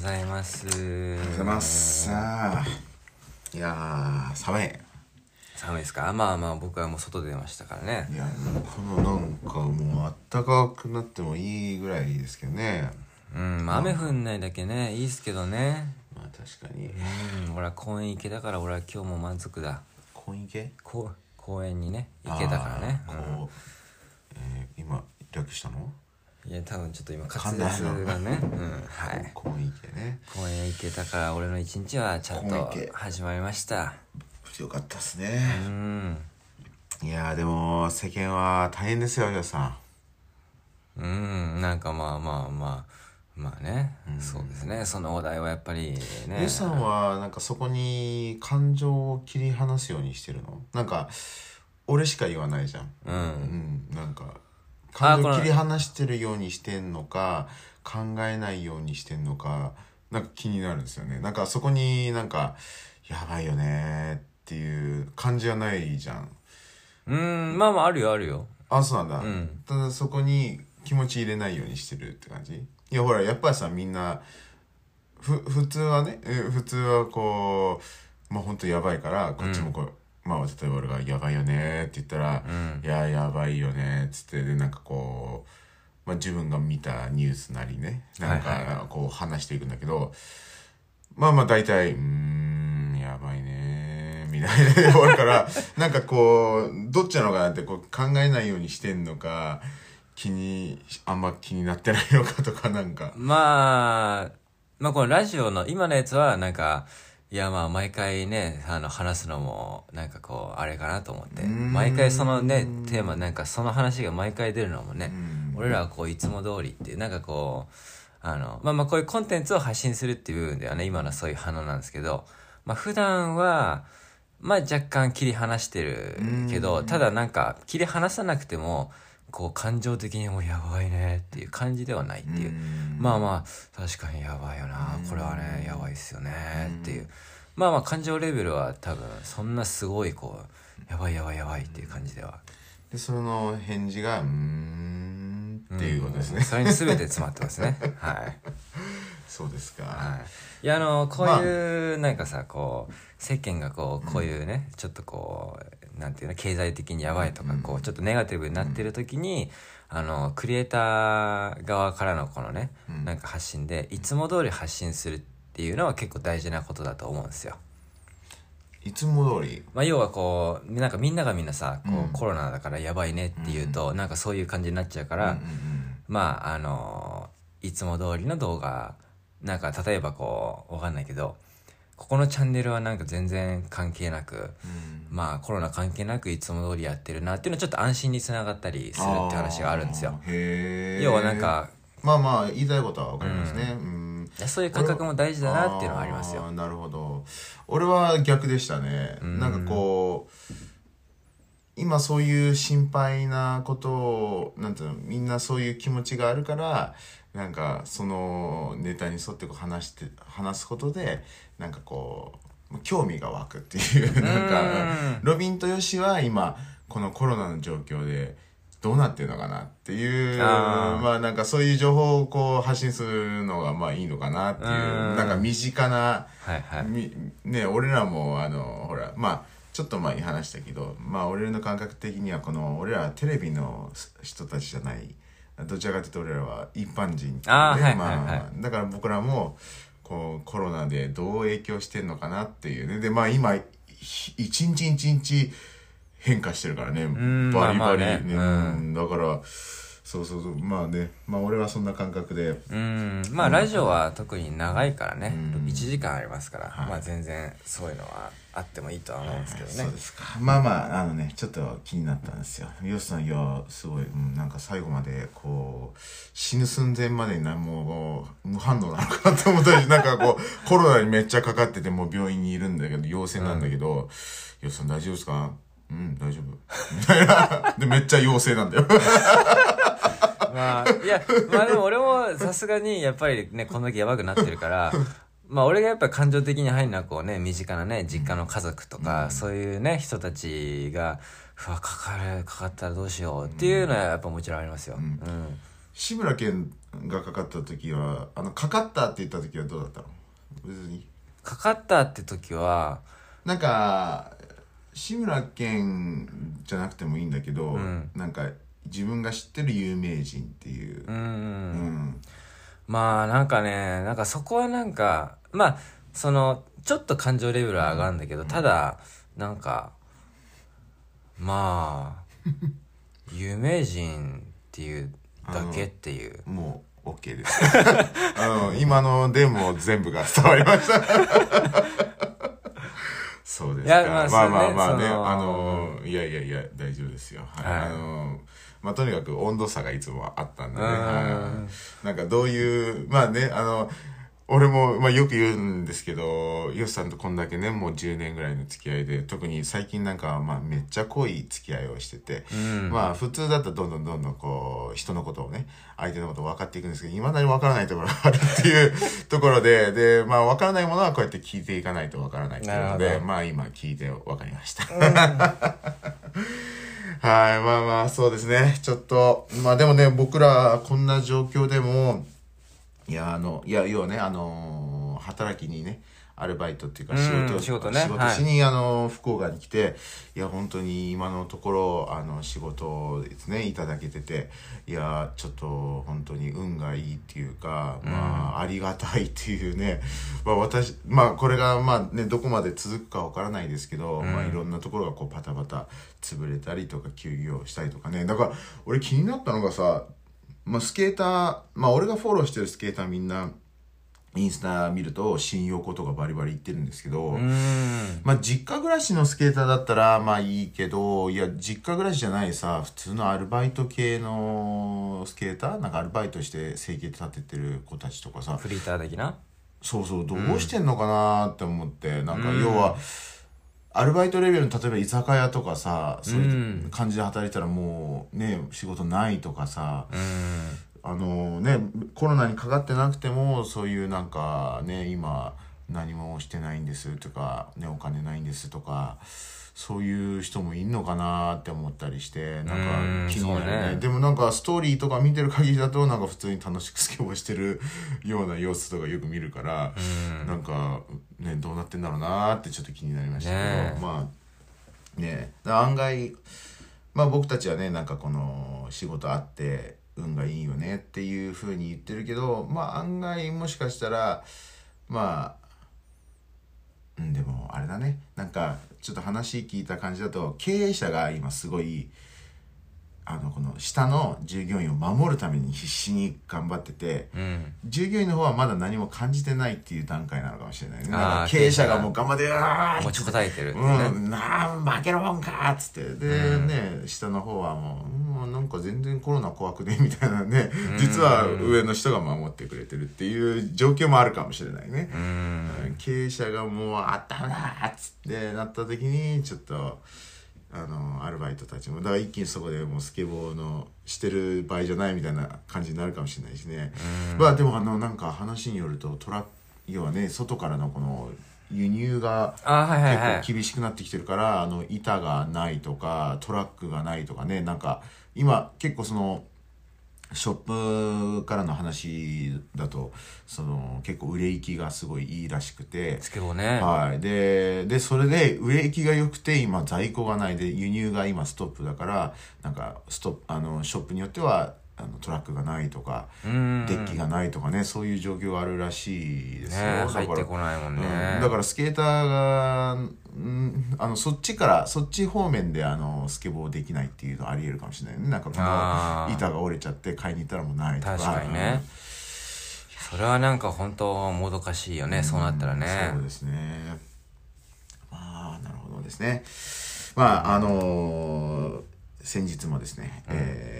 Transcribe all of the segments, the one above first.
ざいます。おはおはようございます。さあ、いやー、寒い。寒いですか？まあまあ僕はもう外出ましたからね。いや、このなんかもうあったかくなってもいいぐらいですけどね。うん、まあ雨降んないだけね、いいっすけどね。まあ確かに。うん、俺は公園行けだから俺は今日も満足だ。婚姻系こう公園にね、行けたからね。あーこう、えー今、略したの？うんいや、多分ちょっと今滑舌がね。うん、はい。婚姻系ね。公園行けたから俺の一日はちゃんと始まりました。よかったですうね。ん。いやー、でも、世間は大変ですよ、皆さん。うん、なんかまあまあまあ、まあね、そうですね。そのお題はやっぱりね。ゆうさんはなんかそこに感情を切り離すようにしてるの？なんか俺しか言わないじゃんうんうんなんか切り離してるようにしてんのか考えないようにしてんのかなんか気になるんですよね。なんかそこになんかやばいよねっていう感じはないじゃん。うん、まあまああるよあるよ。あそうなんだ、ん。ただそこに気持ち入れないようにしてるって感じ？いやほらやっぱりさみんなふ普通はねえ普通はこうまあ本当やばいからこっちもこう、まあ例えば俺が「やばいよね」って言ったら「うんいややばいよね」っつってでなんかこう、まあ、自分が見たニュースなりねなんかこう話していくんだけど、まあまあ大体「うーんやばいね」みたいな。で終わるからなんかこうどっちなのかなってこう考えないようにしてんのか気にあんま気になってないのかとかなんか。まあ、まあこのラジオの今のやつはなんか、いやまあ毎回ね、あの話すのもなんかこう、あれかなと思って。ん。毎回そのね、テーマなんかその話が毎回出るのもねん、俺らはこういつも通りっていう、なんかこう、あの、まあまあこういうコンテンツを発信するっていう部分ではね、今のはそういう反応なんですけど、まあ普段は、まあ若干切り離してるけど、ただなんか切り離さなくても、こう感情的にもうやばいねっていう感じではないっていう。まあまあ確かにやばいよな。これはねやばいっすよねっていう。まあまあ感情レベルは多分そんなすごいこうやばいやばいやばいっていう感じでは。でその返事が「うーん」っていうことですね、それに全て詰まってますね。はい。そうですか、はい。いやあのこういうなんかさこう世間がこうこういうねちょっとこうなんていうの経済的にやばいとかこうちょっとネガティブになってる時にあのクリエイター側からのこのねなんか発信でいつも通り発信するっていうのは結構大事なことだと思うんですよ。いつも通り？まあ、要はこうなんかみんながみんなさこう、コロナだからやばいねって言うと、なんかそういう感じになっちゃうから、まああのいつも通りの動画なんか例えばこうわかんないけどここのチャンネルはなんか全然関係なく、まあコロナ関係なくいつも通りやってるなっていうのはちょっと安心につながったりするって話があるんですよ。要はなんかまあまあ言いたいことはわかりますね。うん。いやそういう感覚も大事だなっていうのはありますよ。ーなるほど。俺は逆でしたね、なんかこう今そういう心配なことをなんていうのみんなそういう気持ちがあるからなんかそのネタに沿ってこう話して話すことでなんかこう興味が湧くっていうなんかロビンとヨシは今このコロナの状況でどうなってるのかなっていうまあなんかそういう情報をこう発信するのがまあいいのかなっていううん。なんか身近なはいはい。みね俺らもあのほらまあちょっと前に話したけどまあ俺らの感覚的にはこの俺らはテレビの人たちじゃない。どちらかというと俺らは一般人であーはいまあはい。はいだから僕らもこうコロナでどう影響してんのかなっていうね。でまあ今ひ一日一日変化してるからね。ん。バリバリまあまあね。うん。だからそうそうそう。まあね。まあ俺はそんな感覚で。うん。まあラジオは特に長いからね、うん。1時間ありますから、はい。まあ全然そういうのはあってもいいとは思うんですけどね、そうですか。まあまああのねちょっと気になったんですよ。ヨシさんいやすごい、うん、なんか最後までこう死ぬ寸前までになもう無反応なのかなと思ったり なんかこうコロナにめっちゃかかっててもう病院にいるんだけど陽性なんだけど「ヨシさん大丈夫ですか?」うん大丈夫。みたいな。でめっちゃ陽性なんだよ まあいやまあでも俺もさすがにやっぱりねこんだけやばくなってるから まあ俺がやっぱり感情的に入るのはこうね身近なね実家の家族とか、そういうね人たちがうわかかるかかったらどうしようっていうのはやっぱもちろんありますよ、うん。志村けんがかかった時はあのかかったって言った時はどうだったの？別に。かかったって時はなんか志村けんじゃなくてもいいんだけど、ん。なんか自分が知ってる有名人っていう。う、ん、うん。まあなんかねなんかそこはなんかまあそのちょっと感情レベルは上がるんだけど、ただなんかまあ 有名人っていうだけっていう。もう OK です。あの今のでも全部が伝わりました。そうですか。まあまあまあまあねあのいやいやいや大丈夫ですよ、はい。はい。あのまあとにかく温度差がいつもあったんでね、なんかどういうまあねあの俺も、まあ、よく言うんですけど、ヨシさんとこんだけね、もう10年ぐらいの付き合いで、特に最近なんか、まあ、めっちゃ濃い付き合いをしてて、うん。まあ、普通だったらどんどんどんどんこう、人のことをね、相手のことを分かっていくんですけど、未だに分からないところがあるっていう ところで、で、まあ、分からないものはこうやって聞いていかないと分からないっていうので、まあ、今聞いて分かりました。はい、まあまあ、そうですね。ちょっと、まあでもね、僕らこんな状況でも、いや、あの、いや、要はね、あのー働きにね、アルバイトっていうかうん仕事、仕事ね。仕事しに、あの、福岡に来て、いや、本当に今のところ、あの、仕事をですね、いただけてて、いや、ちょっと本当に運がいいっていうか、まあ、ありがたいっていうね、まあ私、まあこれが、まあね、どこまで続くかわからないですけど、まあいろんなところがこうパタパタ潰れたりとか休業したりとかね、だから、俺気になったのがさ、まあ、スケーター、まあ、俺がフォローしてるスケーターみんな、インスタ見ると、新横とかバリバリ言ってるんですけど、うん。まあ、実家暮らしのスケーターだったら、まあいいけど、いや、実家暮らしじゃないさ、普通のアルバイト系のスケーターなんかアルバイトして生計立ててる子たちとかさ、フリーター的な？そうそう、どうしてんのかなって思って、なんかうん要は、アルバイトレベルの例えば居酒屋とかさ、そういううん。感じで働いたらもうね、仕事ないとかさ、うんあのね、コロナにかかってなくても、そういうなんかね、今何もしてないんですとか、ね、お金ないんですとか、そういう人もいんのかなって思ったりして、なんうんか気になるね。ね。でもなんかストーリーとか見てる限りだと、なんか普通に楽しくスケボーしてるような様子とかよく見るから、うん。なんかね、どうなってんだろうなってちょっと気になりましたけど、ねえ。まあ、ね案外、まあ僕たちはね、なんかこの仕事あって、運がいいよねっていうふうに言ってるけど、まあ案外もしかしたら、まあ、うん、でもあれだね。なんか、ちょっと話聞いた感じだと、経営者が今すごい、あの、この下の従業員を守るために必死に頑張ってて、うん従業員の方はまだ何も感じてないっていう段階なのかもしれないね。経営者がもう頑張って、持ちこたえてるってねうん、なあ、負けるもんかっつって。で、ね、下の方はもう、うん、なんか全然コロナ怖くね、みたいなね。実は上の人が守ってくれてるっていう状況もあるかもしれないね。うん経営者がもう、あったなっつってなった時に、ちょっと、あの、アルバイトたちも、だから一気にそこでもうスケボーのしてる場合じゃないみたいな感じになるかもしれないしね。まあでもあの、なんか話によると、トラ要はね、外からのこの、輸入が結構厳しくなってきてるから、あの板がないとかトラックがないとかねなんか今結構そのショップからの話だとその結構売れ行きがすごいいいらしくて。スケボーね。はい。で、で、それで、売れ行きが良くて、今、在庫がない。で、輸入が今、ストップだから、なんか、ストップ、あの、ショップによっては、あのトラックがないとか、うん。デッキがないとかね、そういう状況があるらしいですよ。ねだから入ってこないもんね。うん。だからスケーターが、うん、あのそっちからそっち方面であのスケボーできないっていうのはありえるかもしれないね。なんかこの板が折れちゃって買いに行ったらもうないとか。確かにね。それはなんか本当もどかしいよねそうなったらね。そうですね。まあなるほどですね。まああのー先日もですね、えーい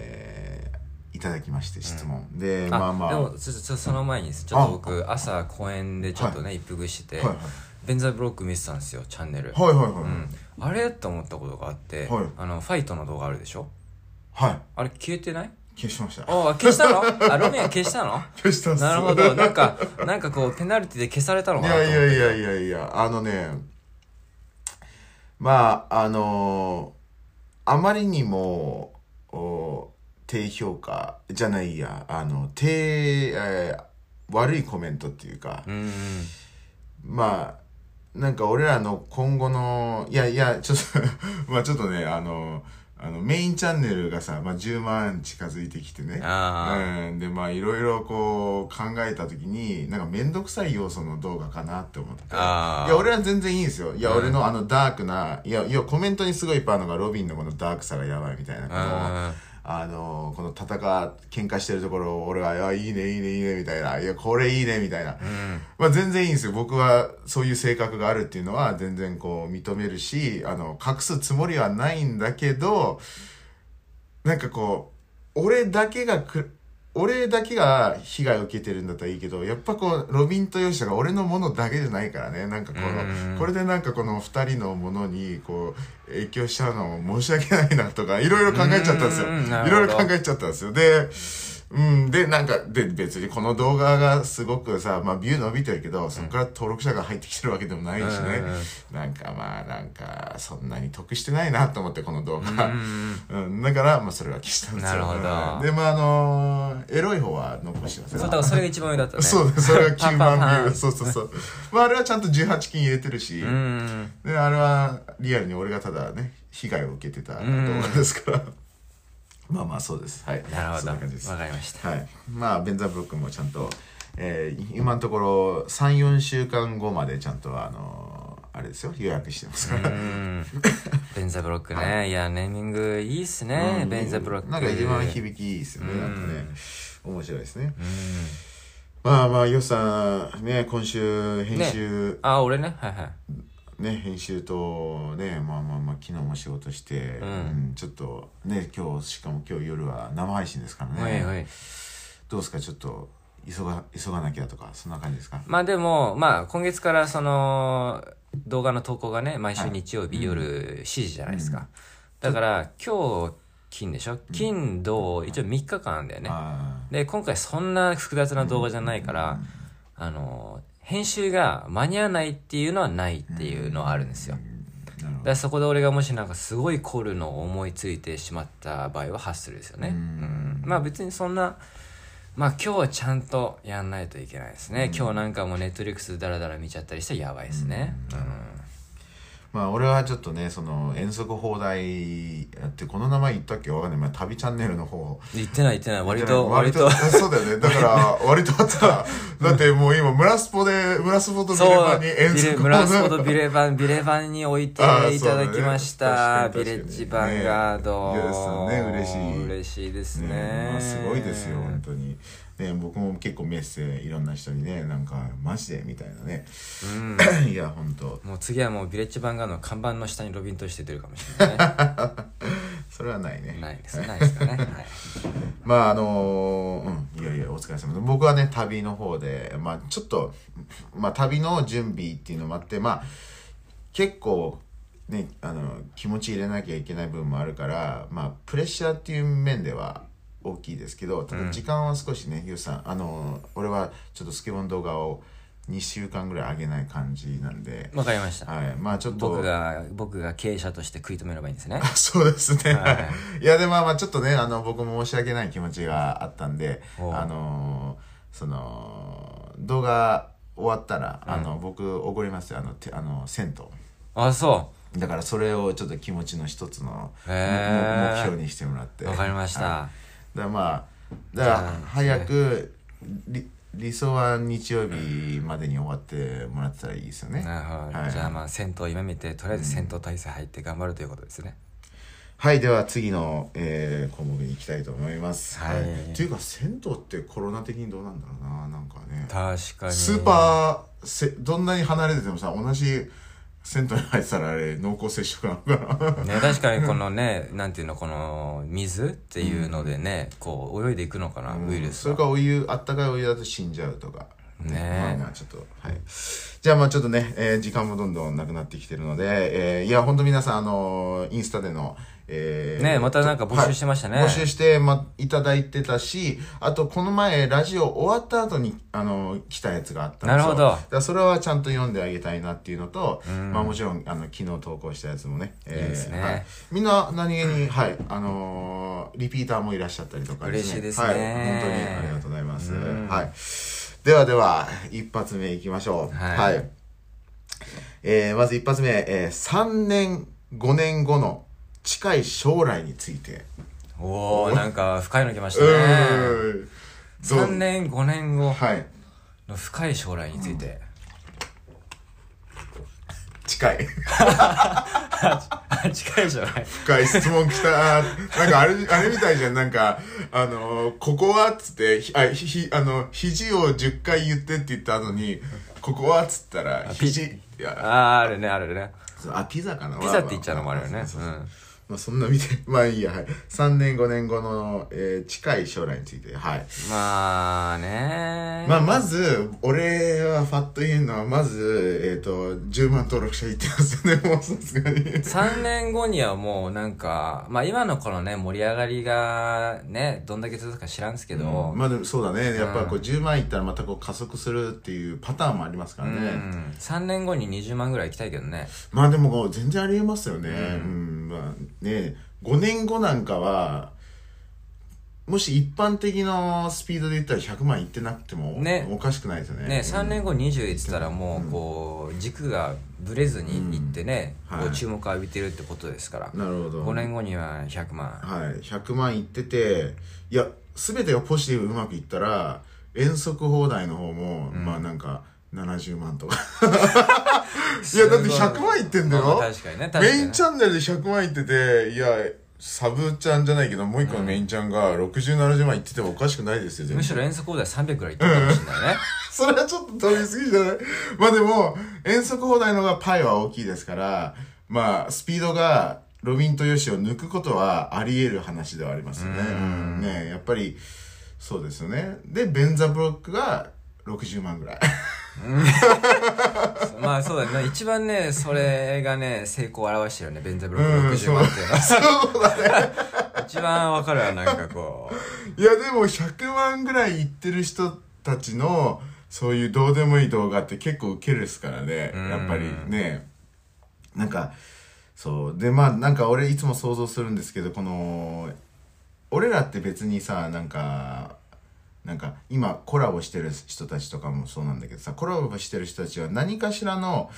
ただきまして質問、でまあまあ。でもちょっとちょその前にちょっと僕朝公園でちょっとね一服しててはいはい。ベンザイブロック見てたんですよチャンネル。はいはいはい、うん。あれと思ったことがあってはい。あのファイトの動画あるでしょ？はい。あれ消えてない？消しました。あ消したの？あロミア消したの？消したっすなるほど。なんかなんかこうペナルティで消されたのいかないやいやいやいや、あのね、まあ、あのあまりにも、お低評価じゃないやあの低、えー悪いコメントっていうか、うんうん。まあなんか俺らの今後のいやいやちょっと まあちょっとねあのあのメインチャンネルがさ、まあ、10万近づいてきてね。あうん、でまあいろいろこう考えた時になんか面倒くさい要素の動画かなって思って。いや俺は全然いいんですよ。いや、うん。俺のあのダークないやいやコメントにすごいいっぱいあるのがロビンのこのダークさがやばいみたいなああのこの戦喧嘩してるところを俺は「いやいいねいいねいいね」みたいな「いやこれいいね」みたいな、うん。まあ全然いいんですよ。僕はそういう性格があるっていうのは全然こう認めるしあの隠すつもりはないんだけどなんかこう俺だけがく俺だけが被害を受けてるんだったらいいけどやっぱこうロビンとヨシタが俺のものだけじゃないからね。なんかこうん。のこれでなんかこの2人のものにこう影響しちゃうのも申し訳ないなとかいろいろ考えちゃったんですよ。いろいろ考えちゃったんですよ。でうん、で、なんか、で、別にこの動画がすごくさ、まあ、ビュー伸びてるけど、そこから登録者が入ってきてるわけでもないしね。うん。なんかまあ、なんか、そんなに得してないなと思って、この動画。うんうん、だから、まあ、それは消したんですよ。なるほどうんで、まあ、あのーエロい方は残してますそうだからそれが一番上だったねそうそれが9 パンパン万ビュー。そうそうそう。まあ、あれはちゃんと18金入れてるし、うんで、あれはリアルに俺がただね、被害を受けてた動画ですから。まあまあ、そうです。はい。なるほどわそんな感じです。かりましたはい。まあ、ベンザブロックもちゃんと、えー今のところ3、4週間後までちゃんと、あのーあれですよ、予約してますから。うん。ベンザブロックね。い。やネーミングいいっすね。うん。ベンザブロック。なんか一番響きいいですよね。うん。なんかね、面白いですね。うん。まあまあ、ヨシさん、ね、今週、編集、あ俺ね？はいはい。ね、編集とね、まあまあまあ、昨日も仕事して、うん。うんちょっと、ね、今日、しかも今日夜は生配信ですからね。はいはい。どうですか、ちょっと、急が、急がなきゃとか、そんな感じですか？まあでも、まあ今月からその動画の投稿がね、毎週日曜日夜7時じゃないですか。だから今日金でしょ？金、土、一応3日間だよね。あで、今回そんな複雑な動画じゃないから、あの、編集が間に合わないっていうのはないっていうのはあるんですよ。だからそこで俺がもしなんかすごい凝るのを思いついてしまった場合はハッスルですよね。うん。うん。まあ別にそんな、まあ今日はちゃんとやんないといけないですね。今日なんかもうネットリックスダラダラ見ちゃったりしてやばいですね。うんまあ俺はちょっとねその遠足放題やってこの名前言ったっけ？わかんない、まあ、旅チャンネルの方。言ってない言ってない。割と、割と。そうだよね。だから 割とあった。だってもう今村スポで村スポとビレそう、バに遠ビレ、足村スポとビレバン、ビレバンに置いていただきました。ね。ビレッジヴァンガード。ね。嬉しい。嬉しいですね。ねまあ、すごいですよ本当にね僕も結構メッセいろんな人にねなんかマジで？みたいなねうん。いや本当もう次はもうビレッジヴァンガードの看板の下にロビンとして出るかもしれないね。それはないねないです。ないですかね。はい。まああのうんいやいやお疲れ様です僕はね旅の方でまあちょっとまあ旅の準備っていうのもあってまあ結構ねあの気持ち入れなきゃいけない部分もあるからまあプレッシャーっていう面では大きいですけどただ時間は少しね、ゆうさんあの俺はちょっとスケボーの動画を2週間ぐらい上げない感じなんでわかりました。はいまあちょっと僕が、僕が経営者として食い止めればいいんですね。そうですね。ははい。いや、でもまあまあちょっとね、あの、僕も申し訳ない気持ちがあったんで、あのーその、動画終わったら、あの、僕、おごりますよ、あの、てあの、銭あ、そ湯。だからそれをちょっと気持ちの一つの、目標にしてもらって。う。わかりました。はいだからまあ、だから早く、り理想は日曜日までに終わってもらってたらいいですよね。なるほど。はいじゃあまあ、銭湯夢見て、とりあえず銭湯体制入って頑張るということですね。はい、では次の、えー項目に行きたいと思います。はいっていうか、銭湯ってコロナ的にどうなんだろうな、なんかね。確かに。スーパーせ、どんなに離れててもさ、同じ銭湯に入ってたらあれ、濃厚接触なのかな。ね、確かにこのね、なんていうの、この水っていうのでね、こう泳いでいくのかな、ウイルスそれは。かお湯、あったかいお湯だと死んじゃうとか。ねえまあまあちょっと、はい。じゃあまあちょっとね、えー時間もどんどんなくなってきてるので、えーいや、ほんと皆さん、あのーインスタでの、えーねまたなんか募集してましたね。はい。募集して、ま、いただいてたし、あと、この前、ラジオ終わった後に、あの、来たやつがあったんですよ。なるほど。だそれはちゃんと読んであげたいなっていうのと、まあもちろん、あの、昨日投稿したやつもね。えーいいですね。はい。みんな、何気に、はい、あのーリピーターもいらっしゃったりとか嬉しいですね。はい、本当にありがとうございます。うん。はい。ではでは、一発目いきましょう。はい。えーまず一発目、えー3年、5年後の近い将来について。おお。なんか深いの来ましたうね。ーん。どう。3年5年後。はい。の深い将来について、近い。あ 近い将来。深い質問来た。なんかあれ、あれみたいじゃん。なんか、あのーここはっつって、ひあ、ひ、ひあの、肘を10回言ってって言った後に、ここはっつったら、ピ肘、あーあるねあるね。あ、ピザかな。ピザって言っちゃうのもあるよね。そうそうそううんまあそんな見て、まあいいや、はい。3年5年後の、えー近い将来について、はい。まあねまあまず、俺はファッと言うのは、まず、えっ、と、10万登録者いってますよね、もうさすがに。3年後にはもうなんかまあ今のこのね盛り上がりがねどんだけ続くか知らんすけど、まあでもそうだね。やっぱこう10万いったらまたこう加速するっていうパターンもありますからね。うん、3年後に20万ぐらい行きたいけどねまあでも全然ありえますよね。うん。まあね、5年後なんかは、もし一般的なスピードで言ったら100万いってなくても、ね。おかしくないですよね。ね3年後20いってたらもうこう軸がぶれずにいってね、うんはい。こう注目を浴びてるってことですから、なるほど。5年後には100万。はい、100万いってて、いや、すべてがポジティブうまくいったら、遠足放題の方も、まあなんか、70万とか。いや、だって100万いってんだよ。確かにねメインチャンネルで100万いってて、いや、サブちゃんじゃないけど、もう一個のメインちゃんが60、70万いっててもおかしくないですよ、むしろ遠足放題300ぐらい行ってるかもしれないね、それはちょっと飛びすぎじゃない？まあでも、遠足放題の方がパイは大きいですから、まあ、スピードが、ロビンとヨシを抜くことはあり得る話ではありますよね。うんねやっぱり、そうですよね。で、ベンザブロックが60万ぐらい。まあそうだね一番ねそれがね成功を表してるよねベンザブロうんック60万っていうのはそうだね。一番わかるわなんかこういや、でも100万ぐらいいってる人たちの、そういうどうでもいい動画って結構ウケるですからね。うんやっぱりね。なんか、そう。で、まあ、なんか俺いつも想像するんですけど、この、俺らって別にさ、なんか、なんか今コラボしてる人たちとかもそうなんだけどさ、コラボしてる人たちは何かしらの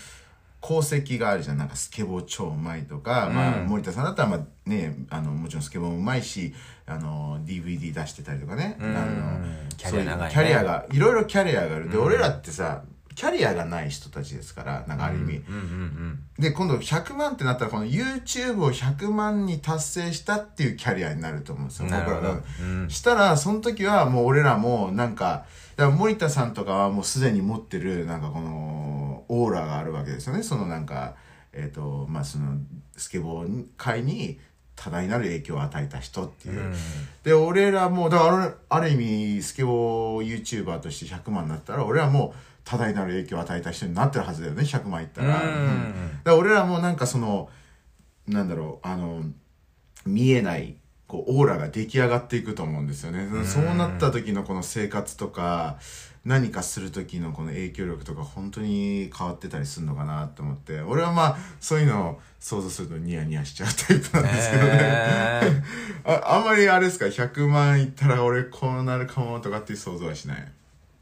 功績があるじゃん。なんかスケボー超うまいとか、まあうん森田さんだったらまあね、あの、もちろんスケボーもうまいし、あの、DVD 出してたりとかね。うんあのキャリアキャリアが、いろいろキャリアがある。で、俺らってさ、キャリアがない人たちですから、なんかある意味。で、今度100万ってなったら、この YouTube を100万に達成したっていうキャリアになると思うんですよ、僕らが。うんしたら、その時はもう俺らもなんか、だから森田さんとかはもうすでに持ってる、なんかこの、オーラがあるわけですよね。そのなんか、えっ、と、まあその、スケボー界に多大なる影響を与えた人っていう。うんで、俺らも、だからある意味、スケボー YouTuber として100万になったら、俺らも多大なる影響を与えた人になってるはずだよね、100万いったら。うん。うん。だから俺らもなんかその、なんだろう、あの、見えない、こう、オーラが出来上がっていくと思うんですよね。そうなった時のこの生活とか、何かする時のこの影響力とか本当に変わってたりするのかなと思って、俺はまあ、そういうのを想像するとニヤニヤしちゃうタイプなんですけどね。ね ああんまりあれですか？100万いったら俺こうなるかもとかっていう想像はしない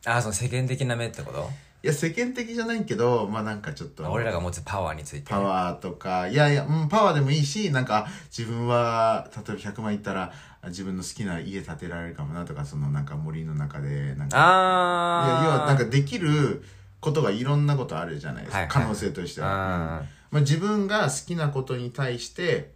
あその世間的な目ってこと？いや世間的じゃないけどまあなんかちょっと俺らが持つパワーについて。パワーとかいやいや、うん、パワーでもいいしなんか自分は例えば100万いったらあ自分の好きな家建てられるかもなとかそのなんか森の中でなんか。いああや要はなんかできることがいろんなことあるじゃないですか、はいはい。可能性としては、うん。あまあ、自分が好きなことに対して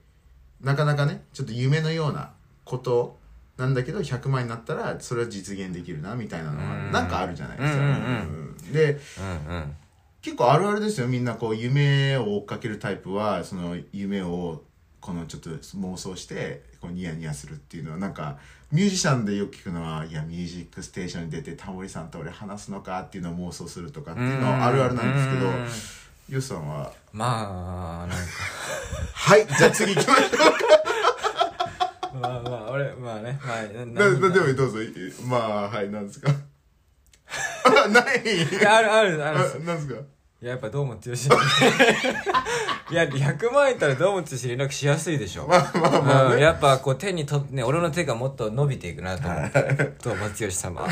なかなかねちょっと夢のようなことなんだけど100万になったらそれは実現できるなみたいなのはうん。なんかあるじゃないですか。うんうんうん。でーうん。うん結構あるあるですよみんなこう夢を追っかけるタイプはその夢をこのちょっと妄想してこうニヤニヤするっていうのはなんかミュージシャンでよく聞くのはいやミュージックステーションに出てタモリさんと俺話すのかっていうのを妄想するとかっていうのはあるあるなんですけどうん。ユウさんは？まあなんか。はいじゃあ次行きましょう。かまあまあ俺まあねまあななでもどうぞ。いまあはいなんですか？あない。いやあるあるああるなんですか？いややっぱどうも剛いや100万円いったらどうも剛連絡しやすいでしょ。まあまあまあうん、やっぱこう手にとね俺の手がもっと伸びていくなと思って。どうも剛様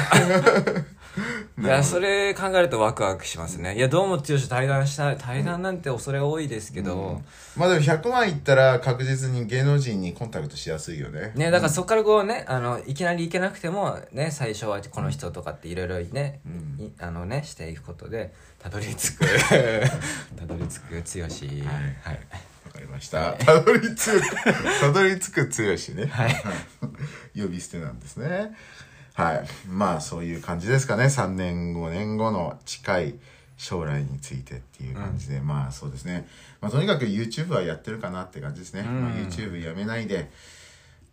いやそれ考えるとワクワクしますね。いやどうも剛対談した対談なんて恐れ多いですけど、まあでも100万いったら確実に芸能人にコンタクトしやすいよね。ねだからそこからこうねあのいきなり行けなくてもね最初はこの人とかっていろいろね、いあのねしていくことでたどり着く。たどり着く剛はい、わかりました。たどり着く、たどり着く剛ね。はい。呼び捨てなんですね。はい。まあそういう感じですかね。3年、5年後の近い将来についてっていう感じで、まあそうですね。まあとにかく YouTube はやってるかなって感じですね。まあ、YouTube やめないで、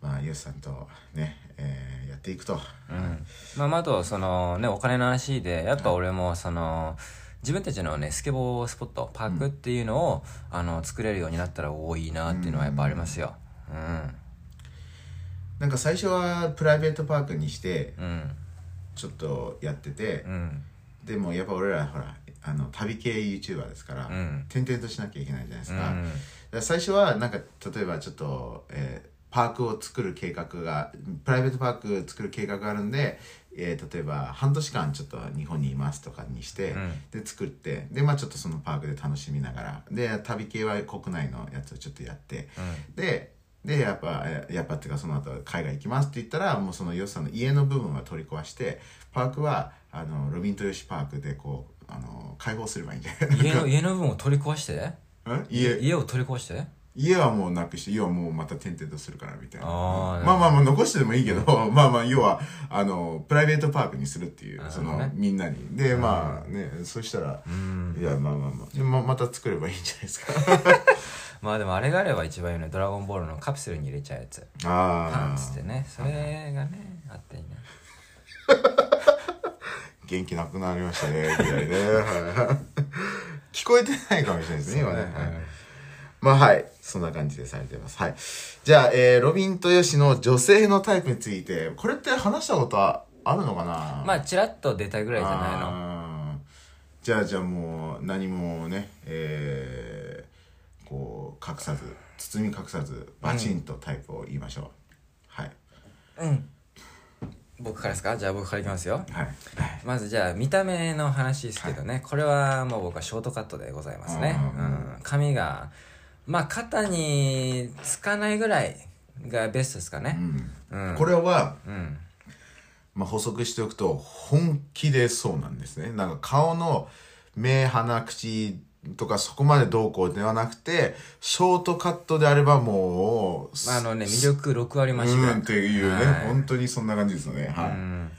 まあユウさんとね、えーやっていくと。うんまあ、まああとそのねお金の話でやっぱ俺もその自分たちのねスケボースポットパークっていうのを、あの作れるようになったら多いなっていうのはやっぱありますよなんか最初はプライベートパークにして、ちょっとやってて、うん。でもやっぱ俺らほら、あの、旅系 YouTuber ですから、うん。転々としなきゃいけないじゃないですか。から最初はなんか例えばちょっと、えーパークを作る計画がプライベートパーク作る計画があるんで、えー例えば半年間ちょっと日本にいますとかにして、うん。で作ってでまあちょっとそのパークで楽しみながらで旅系は国内のやつをちょっとやって、ででやっぱえやっぱっていうかその後海外行きますって言ったらもうそのヨシさんの家の部分は取り壊してパークはあのロビントヨシパークでこうあの開放すればいいんじゃない？家の家の分を取り壊して？ん家。家を取り壊して？家はもうなくして家はもうまた転々とするからみたいな。あーまあまあまあ残してでもいいけど、まあまあ要はあのプライベートパークにするっていうその、みんなに。でまあねそしたら、いやまあまあまあでままた作ればいいんじゃないですか。まあでもあれがあれば一番いいね「ドラゴンボール」のカプセルに入れちゃうやつ。パああンツってね。それがねあっていいね。元気なくなりましたねぐらいね。はい聞こえてないかもしれないですね今ね、はいまあはい。そんな感じでされてます。はい。じゃあ、えー、ロビンとヨシの女性のタイプについて、これって話したことはあるのかな？まあチラッと出たぐらいじゃないの。じゃあじゃあもう何もねえー、こう隠さず包み隠さずバチンとタイプを言いましょう、はい。うん。僕からですか？じゃあ僕からいきますよ。はい。まずじゃあ見た目の話ですけどね、これはもう僕はショートカットでございますね、ううんん、髪がまあ肩につかないぐらいがベストですかね。うん、これは、うん。まあ、補足しておくと本気でそうなんですね。なんか顔の目鼻口とかそこまでどうこうではなくてショートカットであればもうまああのね魅力6割増しぐらい、うんっていうね、はい。本当にそんな感じですよね。はい、うん。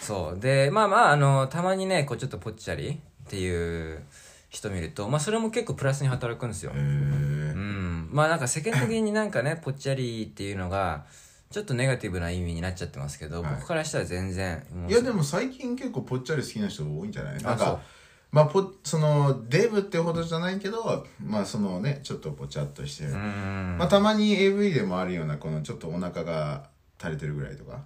そう。でまあまああのたまにねこうちょっとぽっちゃりっていう人見るとまあそれも結構プラスに働くんですよ。えー。うん。まあなんか世間的になんかね ぽっちゃりっていうのがちょっとネガティブな意味になっちゃってますけど、はい。僕からしたら全然いやでも最近結構ぽっちゃり好きな人多いんじゃない？なんかまあぽそのデブってほどじゃないけどまあそのねちょっとぽちゃっとしてる、うん。まあたまに AV でもあるようなこのちょっとお腹が垂れてるぐらいとか。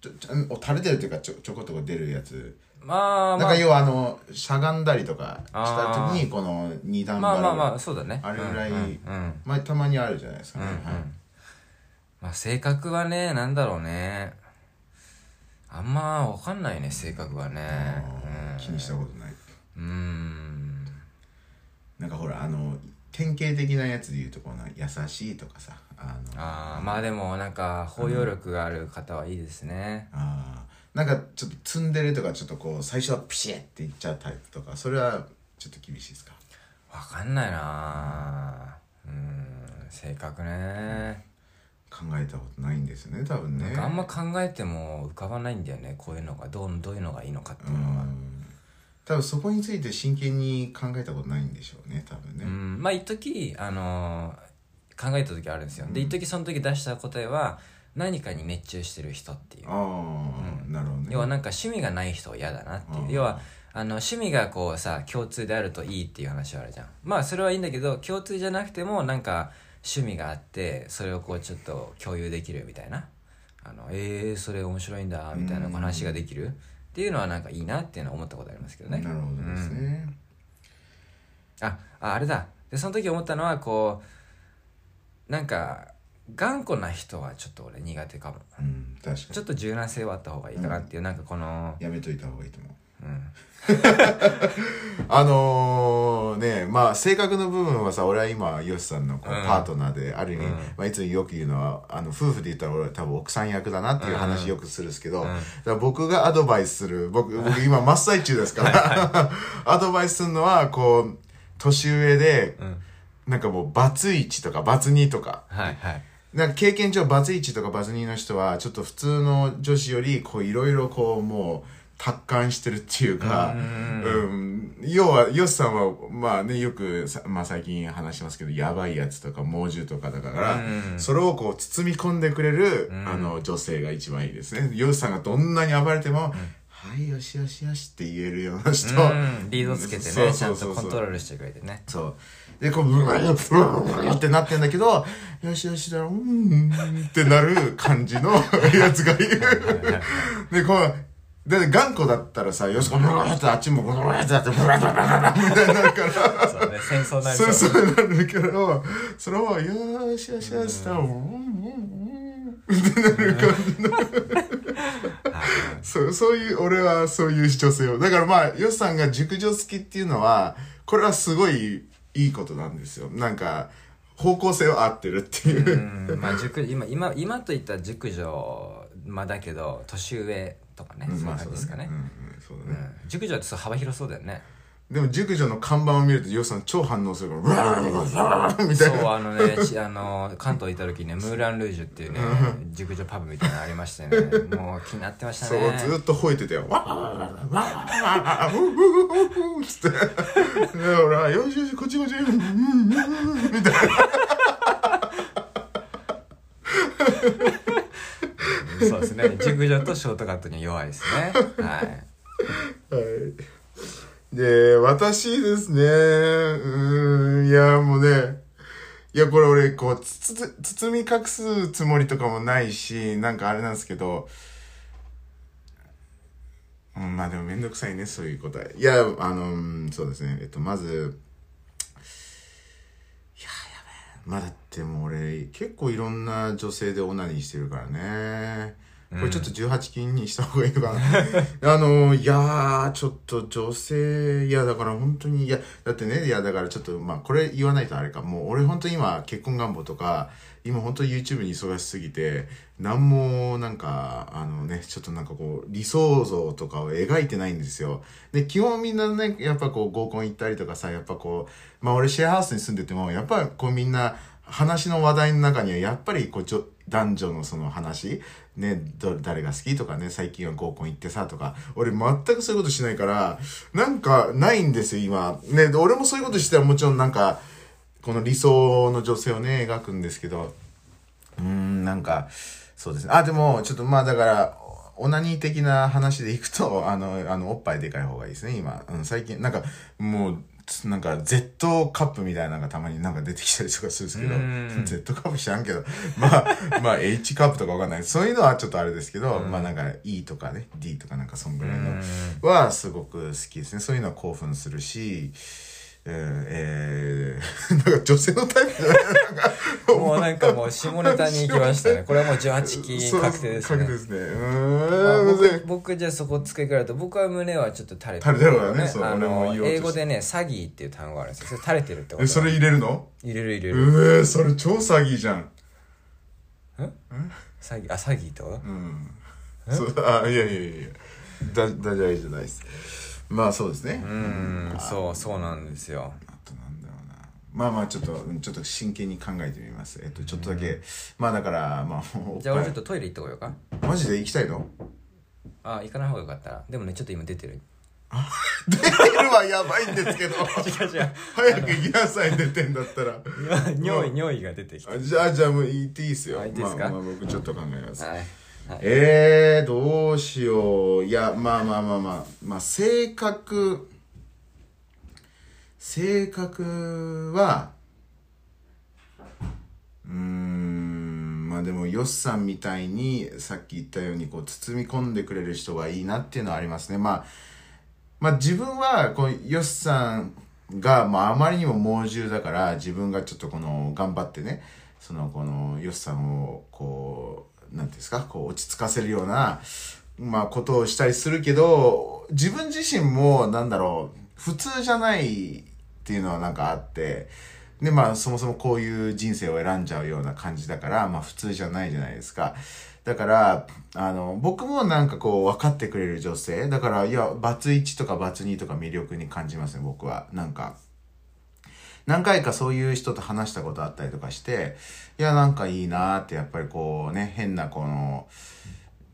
ちょちょお垂れてるっていうかちょちょこっとこ出るやつまあまあ。なんか要はあのしゃがんだりとかした時にこの二段まあまあまあそうだね。あれぐらいうんうんうん。まあたまにあるじゃないですか。ね、うん。はい。まあ性格はねなんだろうね。あんまわかんないね性格はね。気にしたことない。うんうん。なんかほらあの典型的なやつで言うとこの優しいとかさあのあーまあでもなんか包容力がある方はいいですね。あーなんかちょっとツンデレとかちょっとこう最初はピシッっていっちゃうタイプとかそれはちょっと厳しいですか？わかんないな。うん性格ね。考えたことないんですよね多分ね。あんま考えても浮かばないんだよね。こういうのがどうどういうのがいいのかってういうのは。ん。多分そこについて真剣に考えたことないんでしょうね多分ね、うん。まあ一時あのー考えた時あるんですよ、で一時その時出した答えは何かに熱中してる人っていう。ああ、なるほどね。要はなんか趣味がない人は嫌だなっていう、うん。要はあの趣味がこうさ共通であるといいっていう話はあるじゃん。まあそれはいいんだけど共通じゃなくてもなんか趣味があってそれをこうちょっと共有できるみたいな。あのえー、それ面白いんだみたいな話ができる。っていうのはなんかいいなっていうのは思ったことありますけどね。なるほどですね、あああれだ。でその時思ったのはこうなんか頑固な人はちょっと俺苦手かも。うん、確かに。ちょっと柔軟性はあった方がいいかなっていう、なんかこのやめといた方がいいと思う。うん。あのねまあ性格の部分はさ俺は今ヨシさんのこううん。パートナーである意味、うん。まあ、いつもよく言うのはあの夫婦で言ったら俺は多分奥さん役だなっていう話よくするんですけど、僕がアドバイスする僕僕今真っ最中ですから アドバイスするのはこう年上でうん。なんかもうバツ1とかバツ2とかはいはいなんか経験上バツ1とかバツ2の人はちょっと普通の女子よりこういろいろこうもう達観してるっていうか、うん。うん、要は、ヨシさんは、まあね、よくさ、まあ最近話しますけど、やばいやつとか猛獣とかだから、うん。それをこう包み込んでくれる、うん。あの、女性が一番いいですね。ヨシさんがどんなに暴れても、はい、よしよしよしって言えるような人。うん。リードつけてねちゃんとコントロールしてくれてね。そう。で、こう、ブワーブワーってなってんだけど、よしよしだろ、うん、ってなる感じの やつがいる。で、こう、で、頑固だったらさ、よし、ブワーってあっちもブワーってなって、ブワーブワーみたいになるから、そうね戦争になりそうそうそうなるけど、それを、よしよしよししたら、うん、うん、うん、ってなる感じの。そう、そういう、俺はそういう女性を。だからまあ、ヨシさんが熟女好きっていうのは、これはすごいいいことなんですよ。なんか、方向性は合ってるっていう。うんまあ熟今今今といったら熟女まあだけど年上とかね、そういうまあ感じですかねうん、うんそうだね。うん熟女ってそう幅広そうだよねでも熟女の看板を見ると、ヨシさん超反応するから、うわーうわーうわーみたそいうな。あのねちあの関東いた時ねムーラン・ルージュっていうね熟女パブみたいなのありましてねもう気になってましたそう、ねずっと吠えてたよ。わーわーわーわーわーううううううつって。で、俺は、よしよし、こっちこっち、うんうんうんみたいな。そうですね熟女とショートカットに弱いですねはいはい。で、私ですね、うん、いや、もうね、いや、これ俺、こう、つつ、包み隠すつもりとかもないし、なんかあれなんですけど、うん、まあでもめんどくさいね、そういうことは。いや、あの、そうですね、えっと、まず、いや、やべえ。まあだってもう俺、結構いろんな女性でオナニーしてるからね。これちょっと18禁にした方がいいのかな。あの、いやー、ちょっと女性、いや、だから本当に、いや、だってね、いや、だからちょっと、まあ、これ言わないとあれか、もう俺本当に今、結婚願望とか、今本当に YouTube に忙しすぎて、なんも、なんか、あのね、ちょっとなんかこう、理想像とかを描いてないんですよ。で、基本みんなね、やっぱこう、合コン行ったりとかさ、やっぱこう、まあ俺シェアハウスに住んでても、やっぱこうみんな、話の話題の中にはやっぱりこうちょ男女のその話、ね、ど誰が好きとかね、最近は合コン行ってさとか、俺全くそういうことしないから、なんかないんですよ、今。ね、俺もそういうことしてはもちろんなんか、この理想の女性をね、描くんですけど、うーん、なんか、そうですね。あ、でも、ちょっとまあだから、オナニー的な話でいくと、あの、あの、おっぱいでかい方がいいですね、今。うん、最近、なんか、もう、なんか、Z カップみたいなのがたまになんか出てきたりとかするんですけどう、ん Z カップ知らんけど、まあ、まあ、H カップとかわかんない。そういうのはちょっとあれですけど、まあなんか E とかね、D とかなんかそんぐらいのはすごく好きですね。そういうのは興奮するし、えー、えー、なんか女性のタイプじゃない？もうなんかもう下ネタに行きましたね。これはもう18期確定ですね。確定ですね。うん。僕僕じゃあそこ付け加えると僕は胸はちょっと垂れて垂れてるわね。そう英語でね詐欺っていう単語があるんですよ。それ垂れてるってことえ、それ入れるの？入れる入れうるえー、それ超詐欺じゃん。詐欺？あ詐欺と？うん。そう、あ、いやいやいやだ、ダジャレじゃないです。まあそうですね。うんそうそうなんですよあとなんだろうな。まあまあちょっと、うんちょっと真剣に考えてみます。えっと、ちょっとだけ、まあだから、まあ、じゃあ俺ちょっとトイレ行ってこようか？マジで行きたいの？あ行かない方がよかったらでもねちょっと今出てる出てるはやばいんですけど。違う違う早く行きなさい、出てんだったら。尿意尿意が出てきてあじゃあ、じゃあもう言っていいっすよ。あいいですか？まあ、まあ僕ちょっと考えます。はいえー、どうしよう。いや、まあまあまあまあ、まあ、性格、性格は、うーんまあでもヨッさんみたいにさっき言ったようにこう包み込んでくれる人がいいなっていうのはありますね。まあまあ自分はこうヨッさんが、まあ、あまりにも猛獣だから自分がちょっとこの頑張ってねそのこのヨッさんをこうなんていうんですかこう落ち着かせるようなまあことをしたりするけど自分自身もなんだろう普通じゃないっていうのはなんかあってでまあそもそもこういう人生を選んじゃうような感じだからまあ普通じゃないじゃないですか。だから、あの、僕もなんかこう分かってくれる女性。だから、いや、バツ1とかバツ2とか魅力に感じますね、僕は。なんか、何回かそういう人と話したことあったりとかして、いや、なんかいいなーって、やっぱりこうね、変なこの、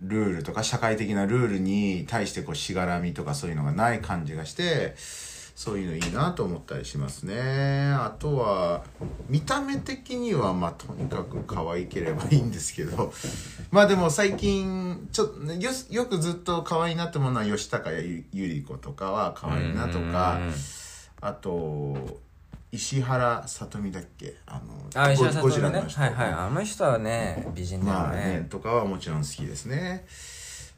ルールとか社会的なルールに対してこうしがらみとかそういうのがない感じがしてそういうのいいなと思ったりしますね。あとは見た目的にはまあとにかく可愛ければいいんですけどまあでも最近ちょよよくずっと可愛いなって思うのは吉高由里子とかは可愛いなとかあと石原さとみだっけ？あのあ石原さとみねはいはいあの人はね美人だよまあねね、とかはもちろん好きですね。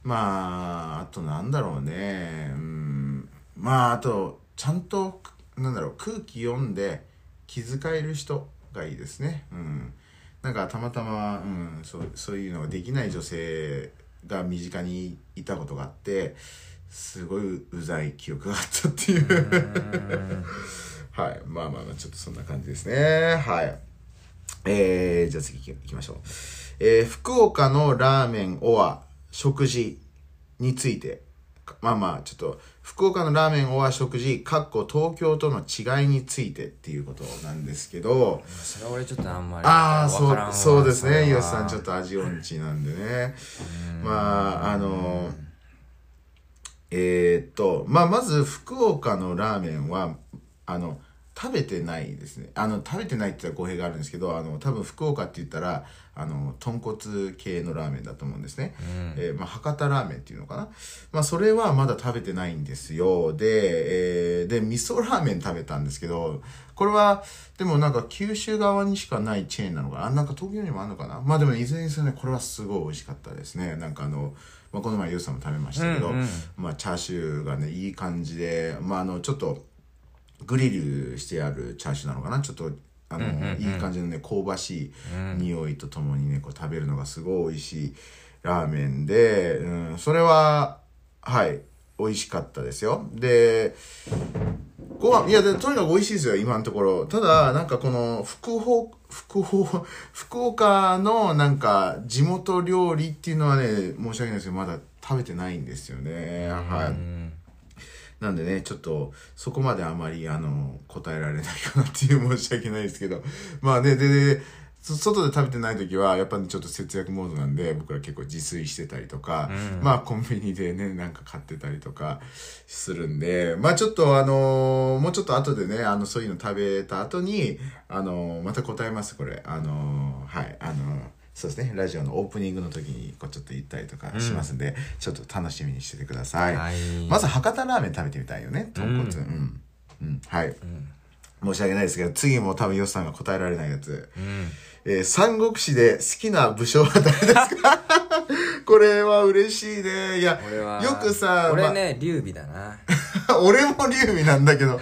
まあ、あとなんだろうね。うん、まあ、あと、ちゃんと、なんだろう、空気読んで気遣える人がいいですね。うん。なんかたまたま、うん、そうそういうのができない女性が身近にいたことがあって、すごいうざい記憶があったっていう。はい。まあまあまあ、ちょっとそんな感じですね。はい。えー、じゃあ次行きましょう。えー、福岡のラーメンオア食事について。まあまあ、ちょっと、福岡のラーメンオア食事、かっこ東京との違いについてっていうことなんですけど、それは俺ちょっとあんまりああ、そう、そうですね。それはイオシさんちょっと味音痴なんでね。まあ、あの、えーっと、まあ、まず福岡のラーメンは、あの、食べてないですね。あの、食べてないって言ったら語弊があるんですけど、あの、多分福岡って言ったら、あの、豚骨系のラーメンだと思うんですね。えーまあ、博多ラーメンっていうのかな。まあ、それはまだ食べてないんですよ。で、えーで、味噌ラーメン食べたんですけど、これは、でもなんか九州側にしかないチェーンなのかな。あなんか東京にもあるのかな。まあでもいずれにせよね、これはすごい美味しかったですね。なんかあの、まあ、この前ユウさんも食べましたけど、うんうんまあチャーシューがね、いい感じで、まああの、ちょっと、グリルしてあるチャーシューなのかな？ちょっと、あの、いい感じのね、香ばしい匂いとともにね、こう食べるのがすごい美味しいラーメンで、うん、それは、はい、美味しかったですよ。で、ご飯、いや、でとにかく美味しいですよ、今のところ。ただ、なんかこの、福岡、福岡、福岡のなんか、地元料理っていうのはね、申し訳ないですけど、まだ食べてないんですよね。はい。なんでね、ちょっと、そこまであまり、あの、答えられないかなっていう申し訳ないですけど。まあね、で、で、そ外で食べてない時は、やっぱりちょっと節約モードなんで、僕ら結構自炊してたりとか、まあコンビニでね、なんか買ってたりとかするんで、まあちょっとあのーもうちょっと後でね、あの、そういうの食べた後に、あのーまた答えます、これ。あのーはい、あのーそうですね、ラジオのオープニングの時にこうちょっと言ったりとかしますんで、ちょっと楽しみにしててください。はい。まず博多ラーメン食べてみたいよね、豚骨。うん。うん、はい、申し訳ないですけど、次も多分ヨスさんが答えられないやつ。えー三国志で好きな武将は誰ですか？これは嬉しいね。いや、よくさ、俺ね劉備だな。ま あ俺も劉備なんだけど、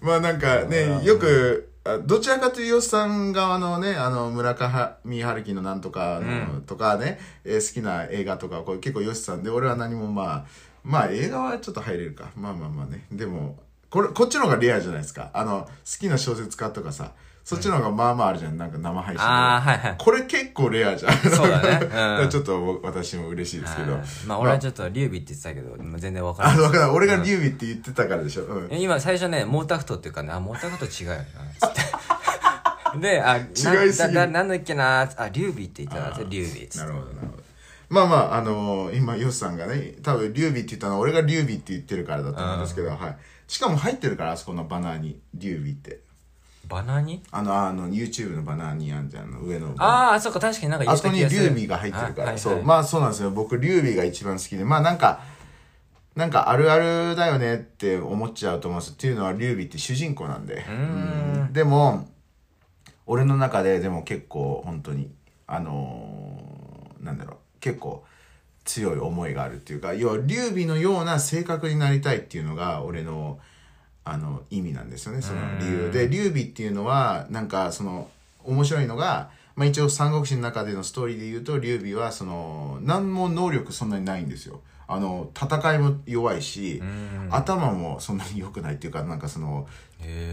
まあなんかね、よく、あどちらかというと、ヨスさん側のね、あの、村上春樹のなんとかの、とかね、えー好きな映画とか、これ結構ヨスさんで、俺は何もまあ、まあ映画はちょっと入れるか。まあまあまあね。でも、これ、こっちの方がレアじゃないですか。あの、好きな小説家とかさ、そっちの方がまあまああるじゃん。なんか生配信で。ああはいはいこれ結構レアじゃん。そうだね うんちょっと私も嬉しいですけど。はいまあ俺はちょっと劉備って言ってたけど全然わからないわかんない。俺が劉備って言ってたからでしょ。うん。今最初ね毛沢東っていうかねあ毛沢東違うよなつって であ違いすぎだなんだっけなあ劉備って言ったら劉備っつってなるほど、なるほど。まあまあ、あのー今、ヨスさんがね、多分、劉備って言ったのは、俺が劉備って言ってるからだと思うんですけど、はい。しかも入ってるから、あそこのバナーに、劉備って。バナにあの、あの、YouTube のバナーにあんじゃん、あの上の。ああそっか確かになんか言あそこった気がする。に劉備が入ってるから、あはいはい。そう。まあそうなんですよ。僕、劉備が一番好きで、まあなんか、なんかあるあるだよねって思っちゃうと思うんですっていうのは、劉備って主人公なんで。うん。でも、俺の中ででも結構本当にあのーなんだろう。結構強い思いがあるっていうか要は劉備のような性格になりたいっていうのが俺のあの意味なんですよねその理由で。劉備っていうのはなんかその面白いのが、まあ、一応三国志の中でのストーリーで言うと劉備はその何も能力そんなにないんですよ。あの戦いも弱いし頭もそんなに良くないっていうかなんかその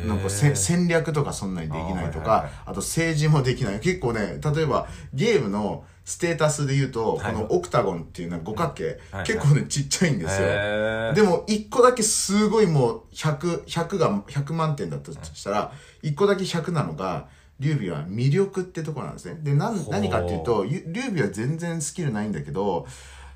なんかせ戦略とかそんなにできないとかあ,、はいはいはい。と政治もできない。結構ね例えばゲームのステータスで言うと、はい。このオクタゴンっていうのは五角形、はい。結構ねちっちゃいんですよ、でも一個だけすごいもう100、100が100万点だったとしたら、一個だけ100なのが、劉備は魅力ってとこなんですね。で、な何かっていうと、ゆ劉備は全然スキルないんだけど、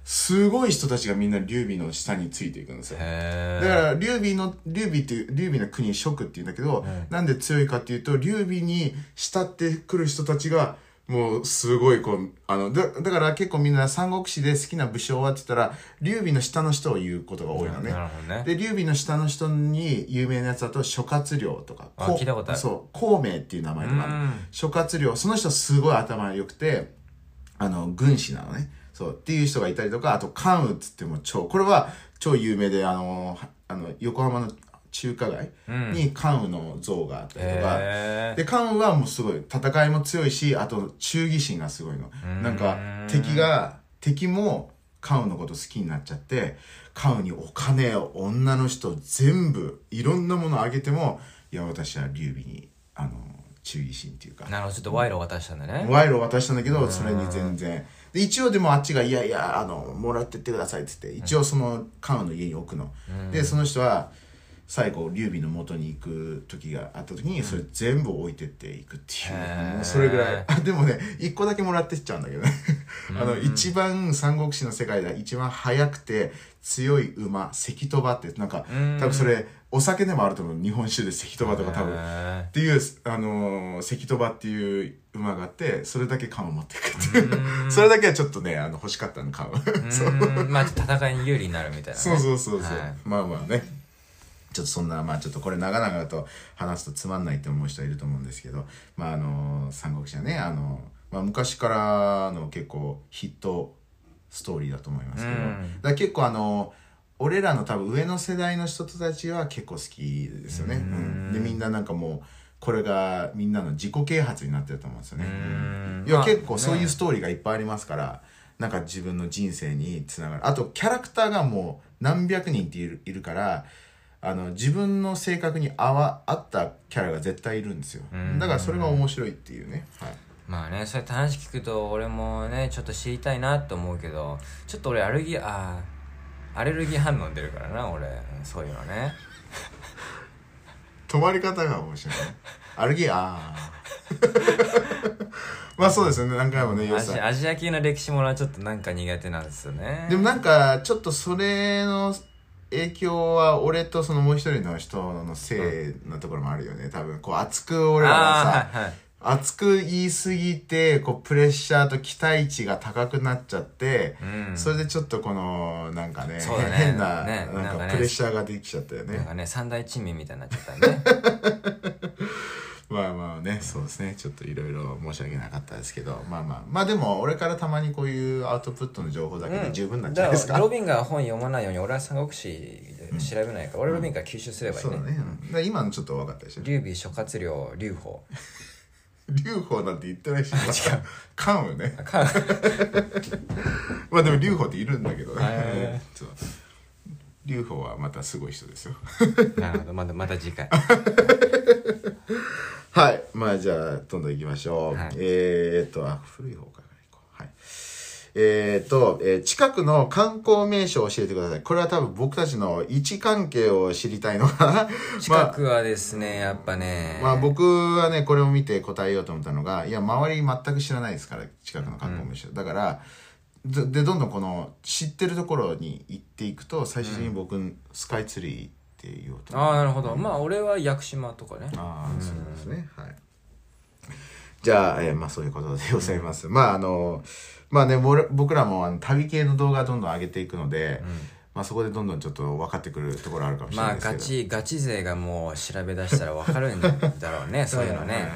すごい人たちがみんな劉備の下についていくんですよ。へだから、劉備の、劉備っていう、劉備の国、蜀って言うんだけど、なんで強いかっていうと、劉備に慕ってくる人たちが、もう、すごい、こう、あの、だ、だから結構みんな三国志で好きな武将はって言ったら、劉備の下の人を言うことが多いのね。なるほどねで、劉備の下の人に有名なやつだと、諸葛亮とか、あ聞いたことあるそう、孔明っていう名前とかあるうん諸葛亮、その人すごい頭が良くて、あの、軍師なのね。そう、っていう人がいたりとか、あと、関羽っつっても超、これは超有名で、あの、はあの、横浜の中華街に関羽の像があったりとか、へー。で、関羽はもうすごい、戦いも強いし、あと、忠義心がすごいの。なんか、敵が、敵も関羽のこと好きになっちゃって、関羽にお金を、女の人、全部、いろんなものあげても、いや、私は劉備に、あの、忠義心っていうか、なるほどちょっと賄賂を渡したんだね。賄賂を渡したんだけど、それに全然。で、一応でもあっちが、いやいや、あの、もらってってくださいって言って、一応その、関羽の家に置くの。で、その人は、最後、劉備の元に行く時があった時に、それ全部置いてっていくっていう。それぐらい。あ、でもね、一個だけもらってっちゃうんだけどね。あの、一番三国志の世界で一番速くて強い馬、関戸馬って、なんか、多分それ、お酒でもあると思う。日本酒で関戸馬とか多分。へっていう、あのー関戸馬っていう馬があって、それだけ缶を持っていくっていう。それだけはちょっとね、あの、欲しかったの、缶を。ーうんまあ戦いに有利になるみたいなねそうそうそうそう。はいまあまあね。ちょっとそんな、まあちょっとこれ長々と話すとつまんないって思う人はいると思うんですけど、まああのー三国志はね、あのーまあ昔からの結構ヒットストーリーだと思いますけど、うんだ結構あのー俺らの多分上の世代の人たちは結構好きですよね。うんで、みんななんかもう、これがみんなの自己啓発になってると思うんですよね。んいや、まあ結構そういうねストーリーがいっぱいありますから、なんか自分の人生につながる。あと、キャラクターがもう何百人っているいるから、あの、自分の性格に合わ、合ったキャラが絶対いるんですよ。だからそれが面白いっていうね。はい。まあねそうやって話聞くと俺もねちょっと知りたいなと思うけどちょっと俺アレルギーあーアレルギー反応出るからな俺そういうのね 止まり方が面白いね。アルギー、あー まあそうですよね、何回もね、アジア系の歴史ものはちょっとなんか苦手なんですよねでもなんか、ちょっとそれの影響は、俺とそのもう一人の人のせいのところもあるよね。多分、こう熱く俺らがさ、はいはい。熱く言いすぎて、こう、プレッシャーと期待値が高くなっちゃって、うん。それでちょっとこの、なんかね、ね。変な、ねなんかプレッシャーができちゃったよね。なんかね三大珍味みたいになっちゃったねまあまあね、そうですね。ちょっといろいろ申し訳なかったですけど、まあまあ。まあでも、俺からたまにこういうアウトプットの情報だけで十分なんじゃないですか？ロビンが本読まないように俺は三国志で調べないから、俺ロビンから吸収すればいいねそうだね。だ今のちょっと分かったでしょ？劉備諸葛亮劉邦劉邦なんて言ってないし、まあ、関羽ね。か まあでも劉邦っているんだけどねへ。そう劉邦はまたすごい人ですよ。なるほどまたまた次回 はい。まあじゃあ、どんどん行きましょう。はいえーっと、あ、古い方から行こう。はい。えーっと、えー近くの観光名所を教えてください。これは多分僕たちの位置関係を知りたいのかな。近くはですねやっぱねまあ僕はね、これを見て答えようと思ったのが、いや、周り全く知らないですから、近くの観光名所。だから、で、でどんどんこの、知ってるところに行っていくと、最終的に僕、スカイツリーって言おうとああなるほど。まあ俺は屋久島とかね。ああ、そうですね。はい。じゃあ、えーまあそういうことでございます。まああの、まあね、僕らもあの旅系の動画どんどん上げていくので、まあそこでどんどんちょっと分かってくるところあるかもしれまあないですけど。ガチガチ勢がもう調べ出したら分かるんだろうね そういうのね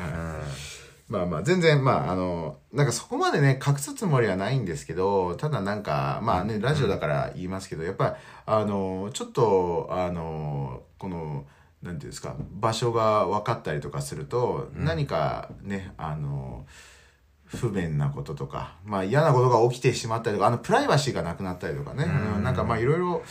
まあまあ、全然、まあ、あの、なんかそこまでね、隠すつもりはないんですけど、ただなんか、まあね、ラジオだから言いますけど、やっぱり、あの、ちょっと、あの、この、なんていうんですか、場所が分かったりとかすると、何かね、あの、不便なこととか、まあ嫌なことが起きてしまったりとか、あの、プライバシーがなくなったりとかね、うん。なんかまあいろいろ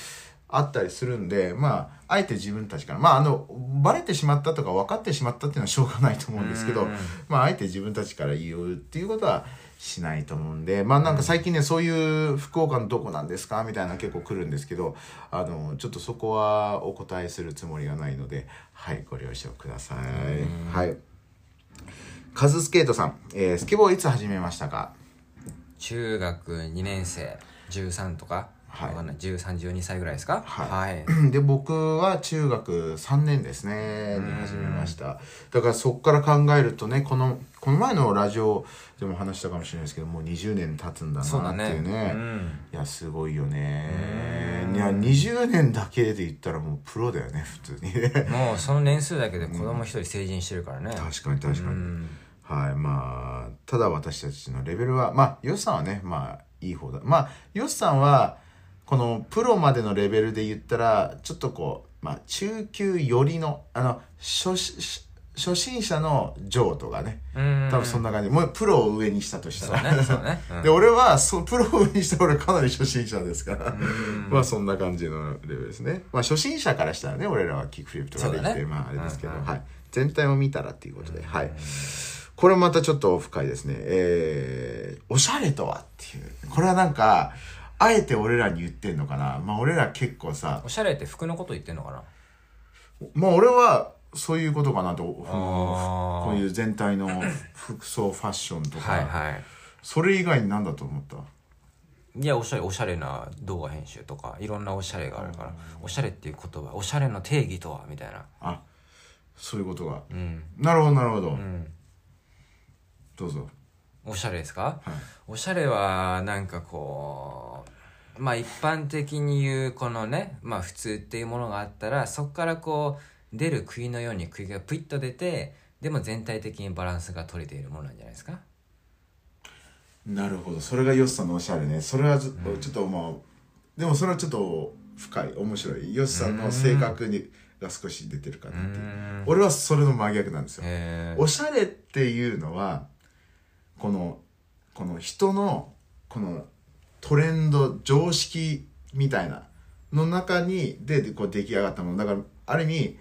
あったりするんで、まあ、あえて自分たちから、まああの、バレてしまったとか分かってしまったっていうのはしょうがないと思うんですけど、まああえて自分たちから言うっていうことはしないと思うんで、まあなんか最近ね、そういう福岡のどこなんですか？みたいな結構来るんですけど、あの、ちょっとそこはお答えするつもりがないので、はい、ご了承ください。はい。カズスケートさん、えースケボーいつ始めましたか？中学2年生13とか、はい。わかんない。1312歳ぐらいですか？はい。はい。で僕は中学3年ですね。に始めました。だからそこから考えるとねこのこの前のラジオでも話したかもしれないですけどもう20年経つんだなっていうね。うん。いやすごいよね。いや20年だけで言ったらもうプロだよね普通にね。もうその年数だけで子供一人成人してるからね、確かに確かに、うん。はいまあただ私たちのレベルはまあヨシさんはねまあいい方だ。まあヨシさんはこのプロまでのレベルで言ったらちょっとこうまあ中級寄りのあの初し初心者のジョーとかね。うん。多分そんな感じ。もうプロを上にしたとしたら。ねね、うん。で俺はそプロを上にした俺かなり初心者ですから。まあそんな感じのレベルですね。まあ初心者からしたらね俺らはキックフリップとかできて、ね。まああれですけど、うんうんはい。全体を見たらっていうことで、はい。これまたちょっと深いですね。えー、おしゃれとはっていう。これはなんかあえて俺らに言ってんのかな？まあ俺ら結構さおしゃれって服のこと言ってんのかな？まあ俺はそういうことかなとこういう全体の服装ファッションとか、はいはい。それ以外に何だと思った？いやおしゃれおしゃれな動画編集とかいろんなおしゃれがあるから。おしゃれっていう言葉おしゃれの定義とはみたいな。あそういうことが。うん。なるほどなるほど、うん。どうぞおしゃれですか、はい。おしゃれはなんかこうまあ一般的に言うこのねまあ普通っていうものがあったらそこからこう出る杭のように杭がプイッと出てでも全体的にバランスが取れているものなんじゃないですか？なるほど。それがヨシさんのおしゃれね。それはずっと、ちょっとまあでもそれはちょっと深い。面白い。ヨシさんの性格にが少し出てるかなって俺はそれの真逆なんですよ。おしゃれっていうのはこのこの人のこのトレンド常識みたいなの中にでこう出来上がったもの。だからある意味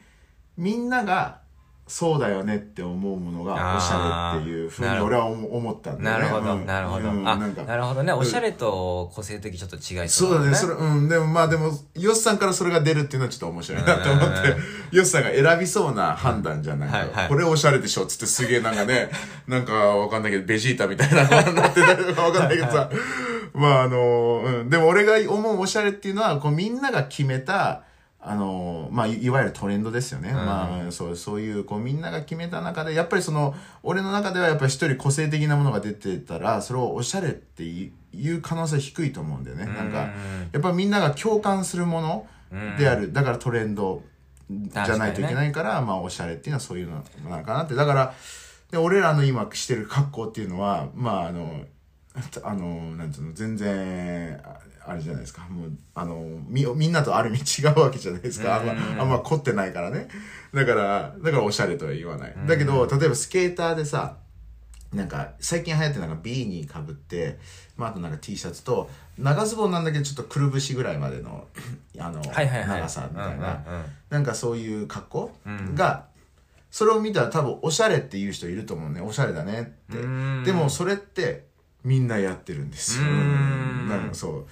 みんながそうだよねって思うものがおしゃれっていうふうに俺は思思ったんだよね。なるほど、うん。なるほど、あうんなるほどね。おしゃれと個性的ちょっと違いそうだね、それ、うん、でもまあでも、ヨッさんからそれが出るっていうのはちょっと面白いなって思って、ヨッさんが選びそうな判断じゃないか、はいはい。これおしゃれでしょっつってすげえなんかね、なんかわかんないけど、ベジータみたいなのになってたりとかわかんないけどさ、まああの、うん、でも俺が思うおしゃれっていうのは、こうみんなが決めた、あのまあいいわゆるトレンドですよね、まあそうそういうこうみんなが決めた中でやっぱりその俺の中ではやっぱり一人個性的なものが出てたらそれをおしゃれっていう可能性低いと思うんだよね。なんかやっぱみんなが共感するものである。だからトレンドじゃないといけないからまあおしゃれっていうのはそういうのなのかなって。だからで俺らの今してる格好っていうのはまああのあのなんていうの全然ああれじゃないですか。もうあのみみんなとある意味違うわけじゃないですか。あんまあんま凝ってないからね。だからだからおしゃれとは言わない。だけど例えばスケーターでさなんか最近流行ってるなんかビーニーかぶって、まあ、あとなんか T シャツと長ズボンなんだけどちょっとくるぶしぐらいまでのあのはいはい。はい長さみたいな、なんかそういう格好が、それを見たら多分おしゃれっていう人いると思うね。おしゃれだねって。うん。でもそれってみんなやってるんですよ。うん。なんかそう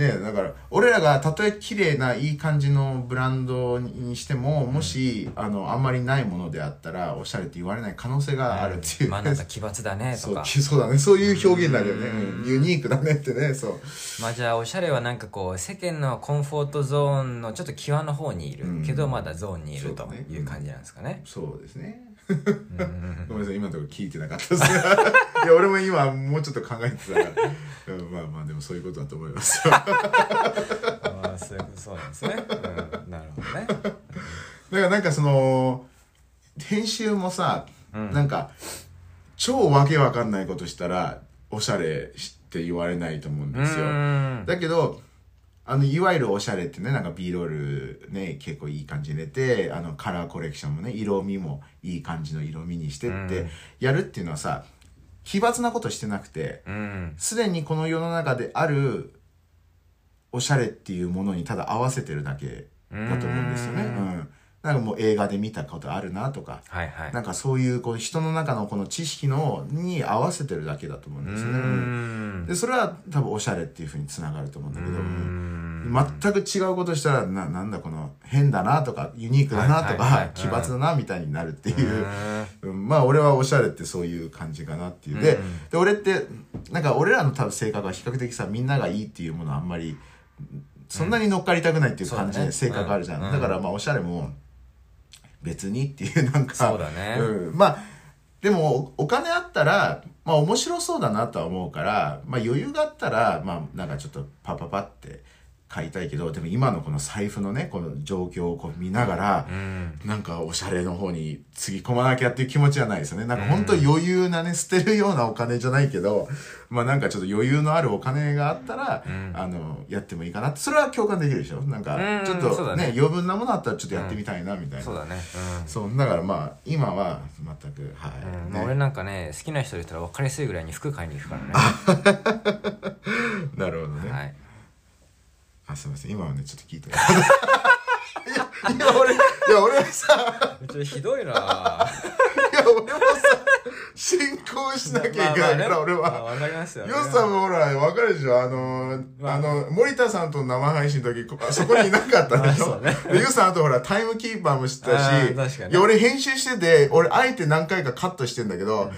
ねだから俺らがたとえ綺麗ないい感じのブランドにしてももし、あのあんまりないものであったらおしゃれって言われない可能性があるっていう、まあなんか奇抜だね そうとか。そうだね。そういう表現だよね、うん。ユニークだねってね。そう。まあじゃあおしゃれはなんかこう世間のコンフォートゾーンのちょっと際の方にいる、うん。けどまだゾーンにいるという感じなんですかね。そうですねごめんなさい今のところ聞いてなかったです。ね いや俺も今もうちょっと考えてたから、うん、まあまあでもそういうことだと思いますよ。ああそういうことそうなんですね。うん、なるほどね。だからなんかその編集もさ、なんか超わけわかんないことしたら、おしゃれって言われないと思うんですよ。うん。だけど、あの、いわゆるおしゃれってね、なんか B ロールね、結構いい感じに入れて、あの、カラーコレクションもね、色味もいい感じの色味にしてって、やるっていうのはさ、奇抜なことしてなくて、うんすでにこの世の中であるおしゃれっていうものにただ合わせてるだけだと思うんですよね。ううんん。なんかもう映画で見たことあるなとか、はいはい。なんかそういうこう人の中のこの知識のに合わせてるだけだと思うんですよね。でそれは多分おしゃれっていうふうにつながると思うんだけど、全く違うことしたらななんだこの変だなとかユニークだなとか奇抜だなみたいになるっていう、うん。まあ俺はおしゃれってそういう感じかなっていう。で,、うん。で俺ってなんか俺らの多分性格は比較的さみんながいいっていうものはあんまりそんなに乗っかりたくないっていう感じで性格あるじゃん。だからまあおしゃれも別にっていうなんか。そうだね。うん、まあでもおお金あったらまあ面白そうだなとは思うからまあ余裕があったらまあなんかちょっとパパパって買いたいけどでも今のこの財布のねこの状況をこう見ながら、うん。なんかおしゃれの方につぎ込まなきゃっていう気持ちはないですよね。なんか本当余裕なね、捨てるようなお金じゃないけど、まあなんかちょっと余裕のあるお金があったら、ん。あの、やってもいいかなって。それは共感できるでしょ。なんかうん、ちょっそうだね。とね、余分なものあったらちょっとやってみたいな、みたいな。そうだね。そう、だからまあ、今は全く、はい。うん、ね。まあ俺なんかね好きな人いたら分かりやすいぐらいに服買いに行くからね。なるほどね。はいあ、すみません。今はね、ちょっと聞いて。い。や、今俺、いや、俺はさ、ちょっとひどいな。いや、俺もさ、進行しなきゃいけないから、俺は。わかりますよ、ね、ヨスさんもほら、わかるでしょ？あのー、まあ。あの、森田さんと生配信の時、こそこにいなかったでしょ？ね。で、ヨスさんあとほら、タイムキーパーも知ったし、あー確かにいや、俺編集してて、俺、あえて何回かカットしてんだけど、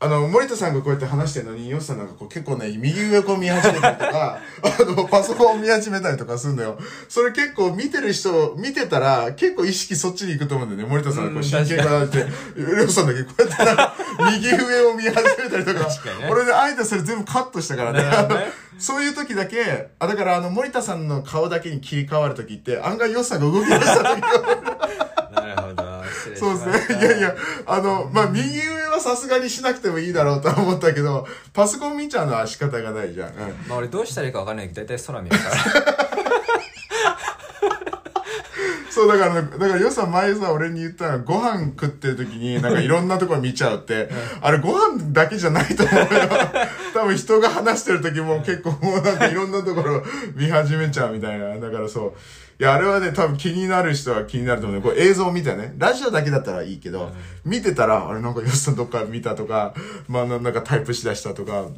あの、森田さんがこうやって話してるのに、ヨスさんなんかこう結構ね、右上をこう見始めたりとか、あの、パソコンを見始めたりとかするのよ。それ結構見てる人、見てたら、結構意識そっちに行くと思うんだよね。森田さんがこううん真剣からって、ヨスさんだけこうやってなんか、右上を見始めたりとか、確かにね俺ね、あえてそれ全部カットしたからね。そういう時だけ、あ、だからあの、森田さんの顔だけに切り替わる時って、案外ヨスさんが動き出した時が、そうですね。いやいや、あの、まあ、右上はさすがにしなくてもいいだろうとは思ったけど、パソコン見ちゃうのは仕方がないじゃん。うん。まあ俺どうしたらいいか分かんないけど大体空見るから そう、だから、だから、よさん前さ、俺に言ったら、ご飯食ってる時に、なんかいろんなところ見ちゃうって、あれご飯だけじゃないと思うよ。多分人が話してる時も結構もうなんかいろんなところ見始めちゃうみたいな。だからそう。いや、あれはね、多分気になる人は気になると思うね。これ映像を見てね。ラジオだけだったらいいけど、見てたら、あれなんかよさんどっか見たとか、まあなんかタイプしだしたとか、ま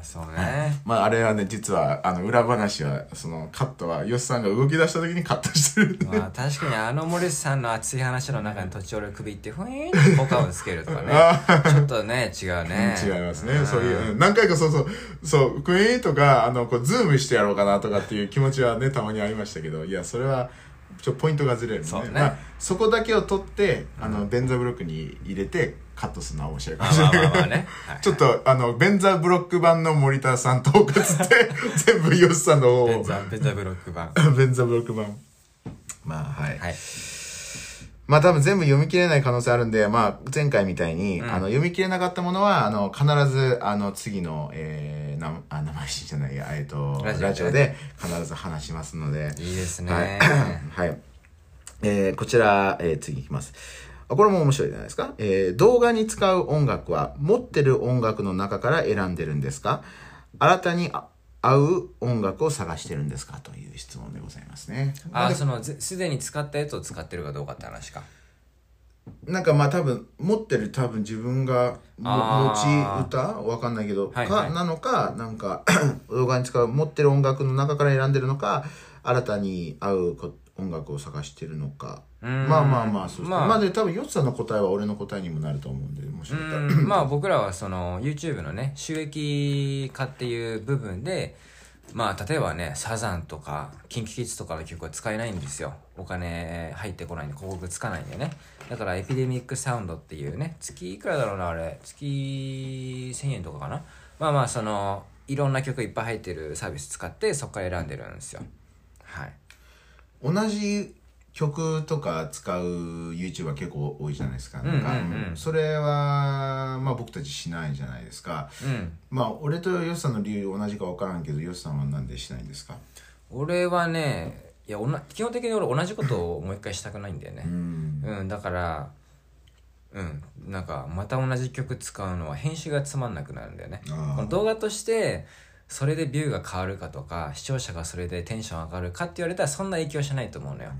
あそうね。まああれはね、実は、あの、裏話は、その、カットは、ヨシさんが動き出した時にカットしてる。んで。まあ確かにあの森さんの熱い話の中に途中俺首ってふいーんって効果音つけるとかね。ちょっとね違うね。違いますね。そういう、うん何回かそうそう、そう、クイーンとか、あの、こう、ズームしてやろうかなとかっていう気持ちはね、たまにありましたけど、いや、それは、ちょ、ポイントがずれるんでそうね。まあ、そこだけを取って、あの、ベンザブロックに入れて、カットするのは面白いかまもしれない。ちょっと、あの、ベンザブロック版の森田さんトークつって、全部ヨシさんの方をベン、ザ、ベンザブロック版ベンザブロック版。まあ、はい。はいまあ多分全部読み切れない可能性あるんで、まあ前回みたいに、うんあの読み切れなかったものは、あの必ず、あの次の、えー、なあ生配信じゃないや、えっ、と、ララジオで必ず話しますので、いいですはいね。はい。えーこちら、えー次いきます。あこれも面白いじゃないですか。えー動画に使う音楽は持ってる音楽の中から選んでるんですか。新たにあ合う音楽を探してるんですか。という質問でございますね。あそのぜすでに使ったやつを使ってるかどうかって話か。なんかまあ多分持ってる多分自分が持ち歌？わかんないけど、はいはい。かなのかなんか 動画に使う持ってる音楽の中から選んでるのか新たに合うこ音楽を探してるのか。まあまあまあそうですね。まあ。まあで多分ヨッツさんの答えは俺の答えにもなると思うんでもしうかしたら。ん。まあ僕らはその YouTube のね収益化っていう部分でまあ例えばねサザンとか KinKiKids とかの曲は使えないんですよ。お金入ってこないんで広告つかないんでね。だからエピデミックサウンドっていうね月いくらだろうなあれ。月1000円とかかな。まあまあそのいろんな曲いっぱい入ってるサービス使ってそこから選んでるんですよ。はい同じ曲とか使う YouTuber 結構多いじゃないですか。それは、まあ僕たちしないじゃないですか。うん。まあ俺とヨシさんの理由同じか分からんけど、ヨシさんはなんでしないんですか？俺はねいやおな基本的に俺同じことをもう一回したくないんだよね。うん。うん、だからうん。なんかまた同じ曲使うのは編集がつまんなくなるんだよね。動画としてそれでビューが変わるかとか視聴者がそれでテンション上がるかって言われたらそんな影響しないと思うのよ、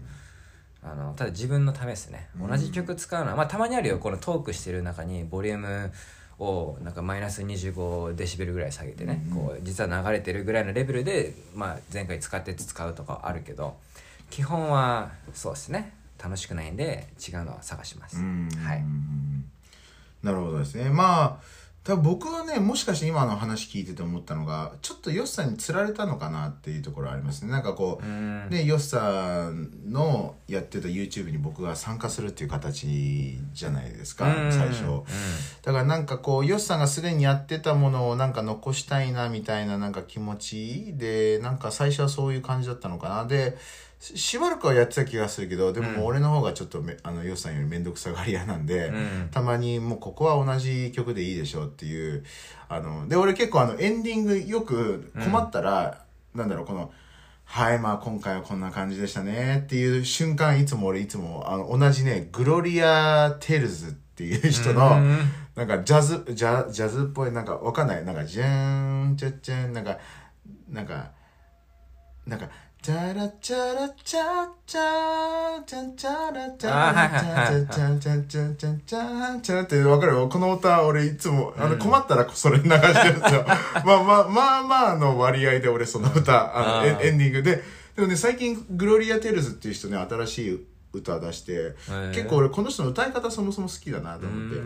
あのただ自分のためですね。同じ曲使うのは、まあたまにあるよ。このトークしてる中にボリュームをなんかマイナス25デシベルぐらい下げてね、こう実は流れてるぐらいのレベルで、まあ、前回使って使うとかはあるけど基本はそうですね。楽しくないんで違うのを探します、うん。はい。なるほどですね。まあ、多分僕はね、もしかして今の話聞いてて思ったのが、ちょっとヨシさんに釣られたのかなっていうところありますね。なんかこう、うんで、ヨシさんのやってた YouTube に僕が参加するっていう形じゃないですか、うん最初。だからなんかこう、ヨシさんがすでにやってたものをなんか残したいなみたいななんか気持ちで、なんか最初はそういう感じだったのかな。で、ししばらくはやってた気がするけど、でも俺の方がちょっとめ、あの、ヨシさんよりめんどくさがり屋なんで、うん。たまにもうここは同じ曲でいいでしょっていう、あの、で、俺結構あの、エンディングよく困ったら、なんだろう、この、はい、まあ今回はこんな感じでしたねっていう瞬間、いつも俺いつも、あの、同じね、グロリア・テールズっていう人の、うんなんかジャズ、ジャジャズっぽい、なんかわかんない、なんか、じゃーん、ちゃっちゃん、なんか、なんか、なんか、チャラチャラチャチャチャチャラチャあーはいラチはいはいャチャチャチャチャチャチャってわかるよこの歌俺いつもあの困ったらそれ流してるんですよまあまあまあまあの割合で俺その歌あのエンディングででもね最近グロリア・テルズっていう人ね新しい歌出して結構俺この人の歌い方そもそも好きだなと思って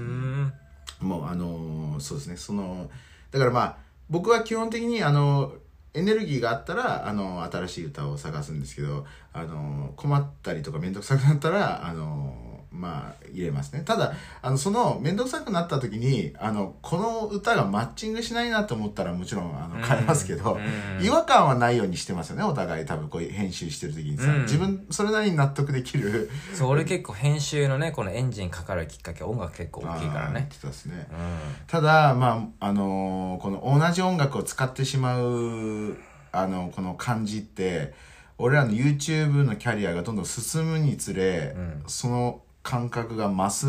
もうあのそうですねそのだからまあ僕は基本的にあのエネルギーがあったらあの新しい歌を探すんですけどあの困ったりとか面倒くさくなったらあのまあ入れますね。ただあのその面倒くさくなった時にあのこの歌がマッチングしないなと思ったらもちろんあの変えますけど、うん。違和感はないようにしてますよねお互い多分こういう編集してる時にさ、うん。自分それなりに納得できる。そう俺結構編集のねこのエンジンかかるきっかけ音楽結構大きいからね。てたですね。うただまああのーこの同じ音楽を使ってしまうあのこの感じって俺らの YouTube のキャリアがどんどん進むにつれ、うん。その感覚が増す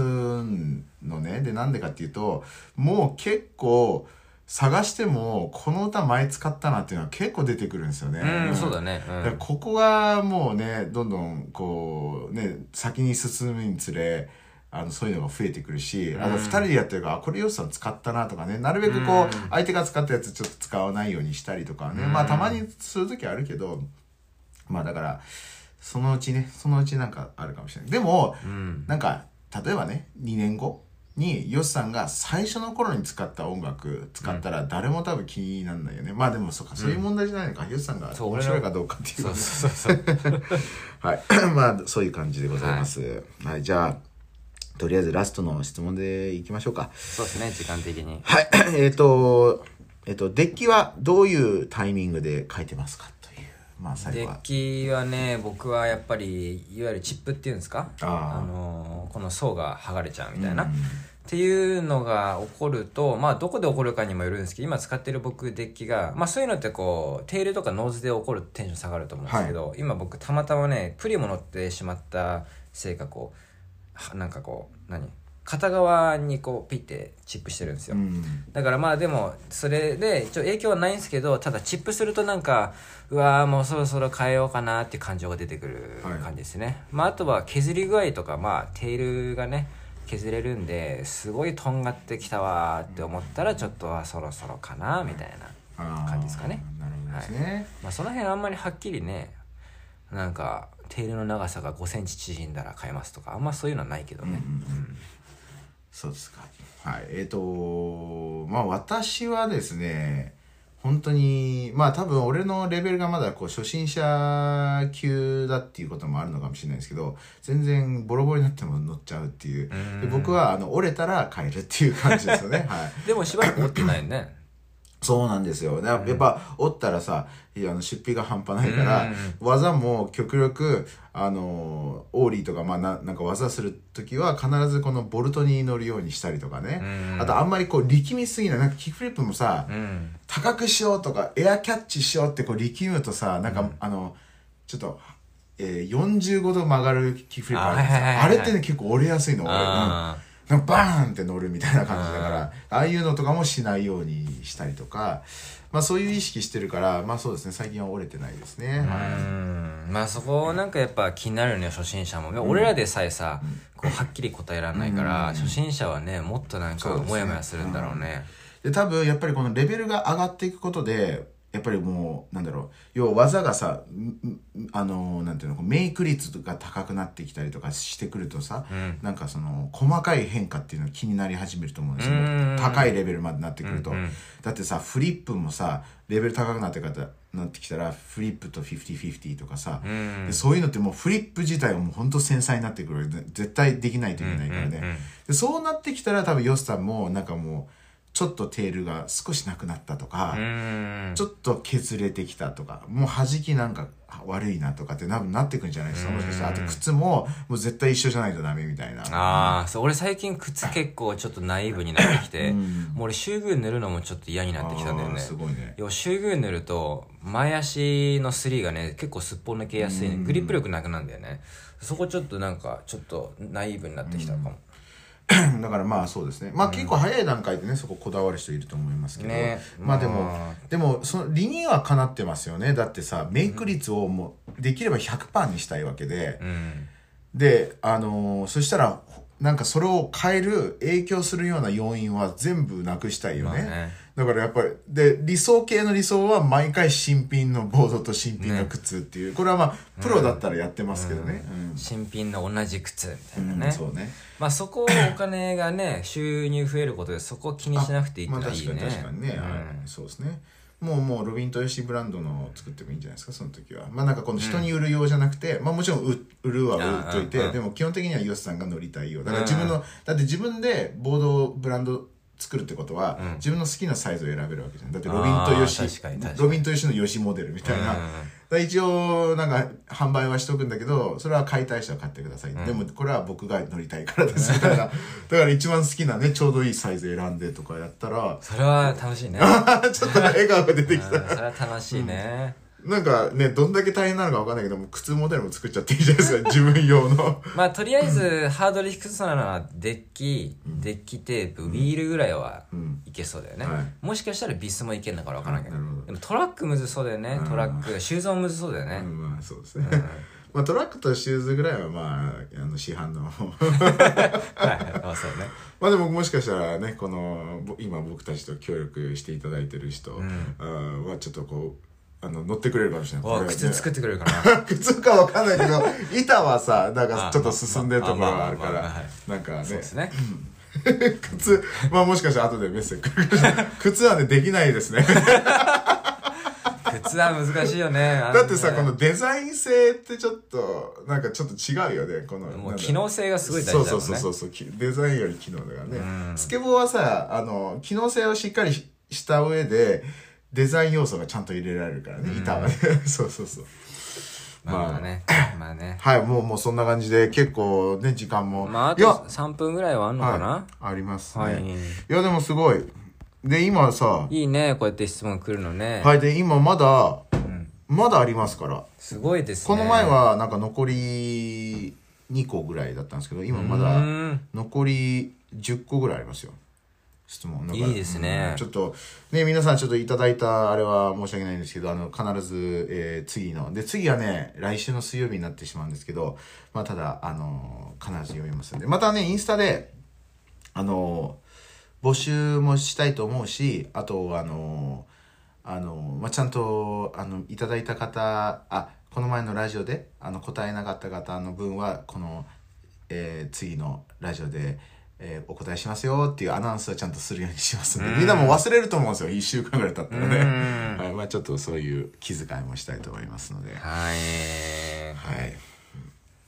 のね。でなんでかっていうともう結構探してもこの歌前使ったなっていうのは結構出てくるんですよね。ん、うん、そうだね、うん、ここがもうねどんどんこうね先に進むにつれあのそういうのが増えてくるし、あと2人でやってるからあこれヨシさん使ったなとかね。なるべくこう、相手が使ったやつちょっと使わないようにしたりとかね、まあたまにする時あるけどまあだからそのうちねそのうちなんかあるかもしれない。でも、うん。なんか例えばね2年後にヨシさんが最初の頃に使った音楽使ったら誰も多分気にならないよね、まあでもそうかそういう問題じゃないのか、ヨシさんがそう面白いかどうかっていう そうそうそう。はい。まあ、そういう感じでございます。はい、じゃあ、とりあえずラストの質問でいきましょうか。そうですね時間的に。はい。えっ、と、えっ、と、デッキはどういうタイミングで書いてますか？まあ、最デ後は。ッ。キはね僕はやっぱりいわゆるチップっていうんですか？あー。のーこの層が剥がれちゃうみたいな、うん。っていうのが起こるとまあどこで起こるかにもよるんですけど今使ってる僕デッキがまあそういうのってこうテールとかノーズで起こるとテンション下がると思うんですけど、今僕たまたまねプリも乗ってしまったせいかこうはなんかこう何？片側にこうピッてチップしてるんですよ、うん。だからまあでもそれで一応影響はないんですけどただチップするとなんかうわーもうそろそろ変えようかなっていう感情が出てくるはい感じですね、まああとは削り具合とかまあテールがね削れるんですごいとんがってきたわーって思ったらちょっとはそろそろかなみたいな、感じですかね。なるほどですね。まあ、その辺あんまりはっきりねなんかテールの長さが5センチ縮んだら変えますとかあんまそういうのはないけどね、そうですか。はい。えっ、と、まあ私はですね、本当に、まあ多分俺のレベルがまだこう初心者級だっていうこともあるのかもしれないですけど、全然ボロボロになっても乗っちゃうっていう。で僕はあの折れたら帰るっていう感じですよね。はい。でもしばらく持ってないねそうなんですよ。ややっぱ、おったらさ、あの出費が半端ないから、技も極力、あの、オーリーとか、まあな、なんか技するときは必ずこのボルトに乗るようにしたりとかね。あとあんまりこう力みすぎない。なんかキックフリップもさ、うん。高くしようとか、エアキャッチしようってこう力むとさ、なんか、あの、ちょっと、えー、45度曲がるキックフリップあるんですよあれってね、結構折れやすいの、俺。うんバーンって乗るみたいな感じだから、ああいうのとかもしないようにしたりとか、まあそういう意識してるから、まあそうですね、最近は折れてないですね。ーはい。うんまあそこなんかやっぱ気になるね初心者も、俺らでさえさ、こうはっきり答えられないから、初心者はねもっとなんかモヤモヤするんだろうね。で、多分やっぱりこのレベルが上がっていくことで、やっぱりもう、なんだろう、要は技がさ、んんあの、なんていうの、メイク率が高くなってきたりとかしてくるとさ、なんかその、細かい変化っていうのが気になり始めると思うんですようん。高いレベルまでなってくると。うんうんだってさ、フリップもさ、レベル高くなってかたなってきたら、フリップと50-50とかさ、んでそういうのってもうフリップ自体はもう本当繊細になってくる。絶対できないといけないからね。うんうんうんでそうなってきたら多分ヨスさんもなんかもうちょっとテールが少しなくなったとか、うん。ちょっと削れてきたとかもう弾きなんか悪いなとかって多分なってくんじゃないですか。もしかしたらあと靴ももう絶対一緒じゃないとダメみたいな。ああそう俺最近靴結構ちょっとナイーブになってきて、もう俺シューグー塗るのもちょっと嫌になってきたんだよね。すごいね。要はシューグー塗ると前足のスリーがね結構すっぽ抜けやすい、ね、グリップ力なくなるんだよね。そこちょっとなんかちょっとナイーブになってきたかも、だからまあそうですね。まあ結構早い段階でねそここだわる人いると思いますけど、ね。まあでも、までもその理にはかなってますよね。だってさメイク率をもうできれば100%にしたいわけで、うん。で、あのーそしたら、なんかそれを変える、影響するような要因は全部なくしたいよね。まあねだからやっぱり、で、理想系の理想は毎回新品のボードと新品の靴っていう、これはまあ、プロだったらやってますけどね。うん。新品の同じ靴みたいなね、うんそうね。まあそこをお金がね収入増えることでそこを気にしなくていいっていいね、確かに確かにね、はい。そうですね。もうもうロビンとヨシブランドのを作ってもいいんじゃないですかその時は。まあなんかこの人に売る用じゃなくて、まあもちろん売売るは売っといて、うんうんうんでも基本的にはヨシさんが乗りたいよだから自分の、だって自分でボードブランド作るってことは、自分の好きなサイズを選べるわけじゃん。だってロビンとヨシあー確かに確かに。ロビンとヨシのヨシモデルみたいな、うんだから一応なんか販売はしとくんだけどそれは買いたい人は買ってください、でもこれは僕が乗りたいからです。みたいなだから一番好きなねちょうどいいサイズ選んでとかやったらそれは楽しいね。ちょっと笑顔が出てきた。うんそれは楽しいね、なんかね、どんだけ大変なのかわかんないけども、靴モデルも作っちゃっていいじゃないですか、自分用の。まあとりあえずハードル低そうなのはデッキ、デッキテープ、ウィールぐらいはいけそうだよね、はい。もしかしたらビスもいけるのか分からんけど。なるほど。でもトラックむずそうだよね。トラックシューズもむずそうだよね、うん、まあそうですね。まあトラックとシューズぐらいはまあ、あの市販の。はい。あそうね。まあでももしかしたらね、この、ぼ今僕たちと協力していただいてる人、あーはちょっとこう、あの、乗ってくれるかもしれない。おこれ靴作ってくれるかな 靴かわかんないけど、板はさ、なんかちょっと進んでるところがあるから。なんかね、そうですね。靴、まあもしかしたら後でメッセージ 靴はね、できないですね。靴は難しいよね。だってさ、こののデザイン性ってちょっと、なんかちょっと違うよね、この。もう機能性がすごい大事だもんね。そうそうそうそう、きデザインより機能だからね。うん。スケボーはさ、あの、機能性をしっかりしした上で、デザイン要素がちゃんと入れられるからね、板はね。そうそうそう。まあねまあね はい、もう、もうそんな感じで、結構ね、時間も。まああと3分ぐらいはあんのかな、はい、ありますね。はいい、や、でもすごい。で、今さ、いいねこうやって質問来るのね、はい、で、今まだ、まだありますから。すごいですねこの前はなんか残り2個ぐらいだったんですけど今まだうん残り10個ぐらいありますよ質問だから。いいですね。うん。ちょっとね皆さんちょっといただいたあれは申し訳ないんですけどあの必ず、えー次の。で次はね来週の水曜日になってしまうんですけどまあただあの必ず読みますんで。またねインスタであの募集もしたいと思うしあとあのあの、まあ、ちゃんとあのいただいた方あこの前のラジオであの答えなかった方の分はこの、えー次のラジオで、えーお答えしますよっていうアナウンスはちゃんとするようにしますんでみんなも忘れると思うんですよ。1週間ぐらい経ったらね、うん。はい。まあ、ちょっとそういう気遣いもしたいと思いますので。はい。はい。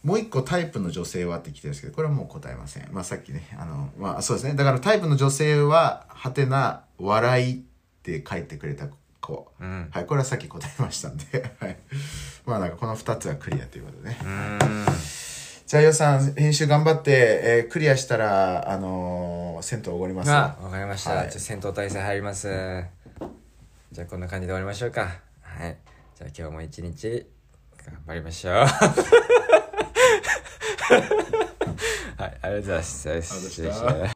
もう一個タイプの女性はって来てるんですけど、これはもう答えません。まあさっきね、あの、まあそうですね。だからタイプの女性は、はてな、笑いって書いてくれた子、うん。はい。これはさっき答えましたんで、はい、まあなんかこの2つはクリアということでね、うーんじゃあよさん編集頑張って、えークリアしたらあのー銭湯おごりますあわかりました、はい。じゃあ戦闘態勢入ります。じゃあこんな感じで終わりましょうか。はい。じゃあ今日も一日頑張りましょう。はいありがとうございます。ありがとうございました失礼します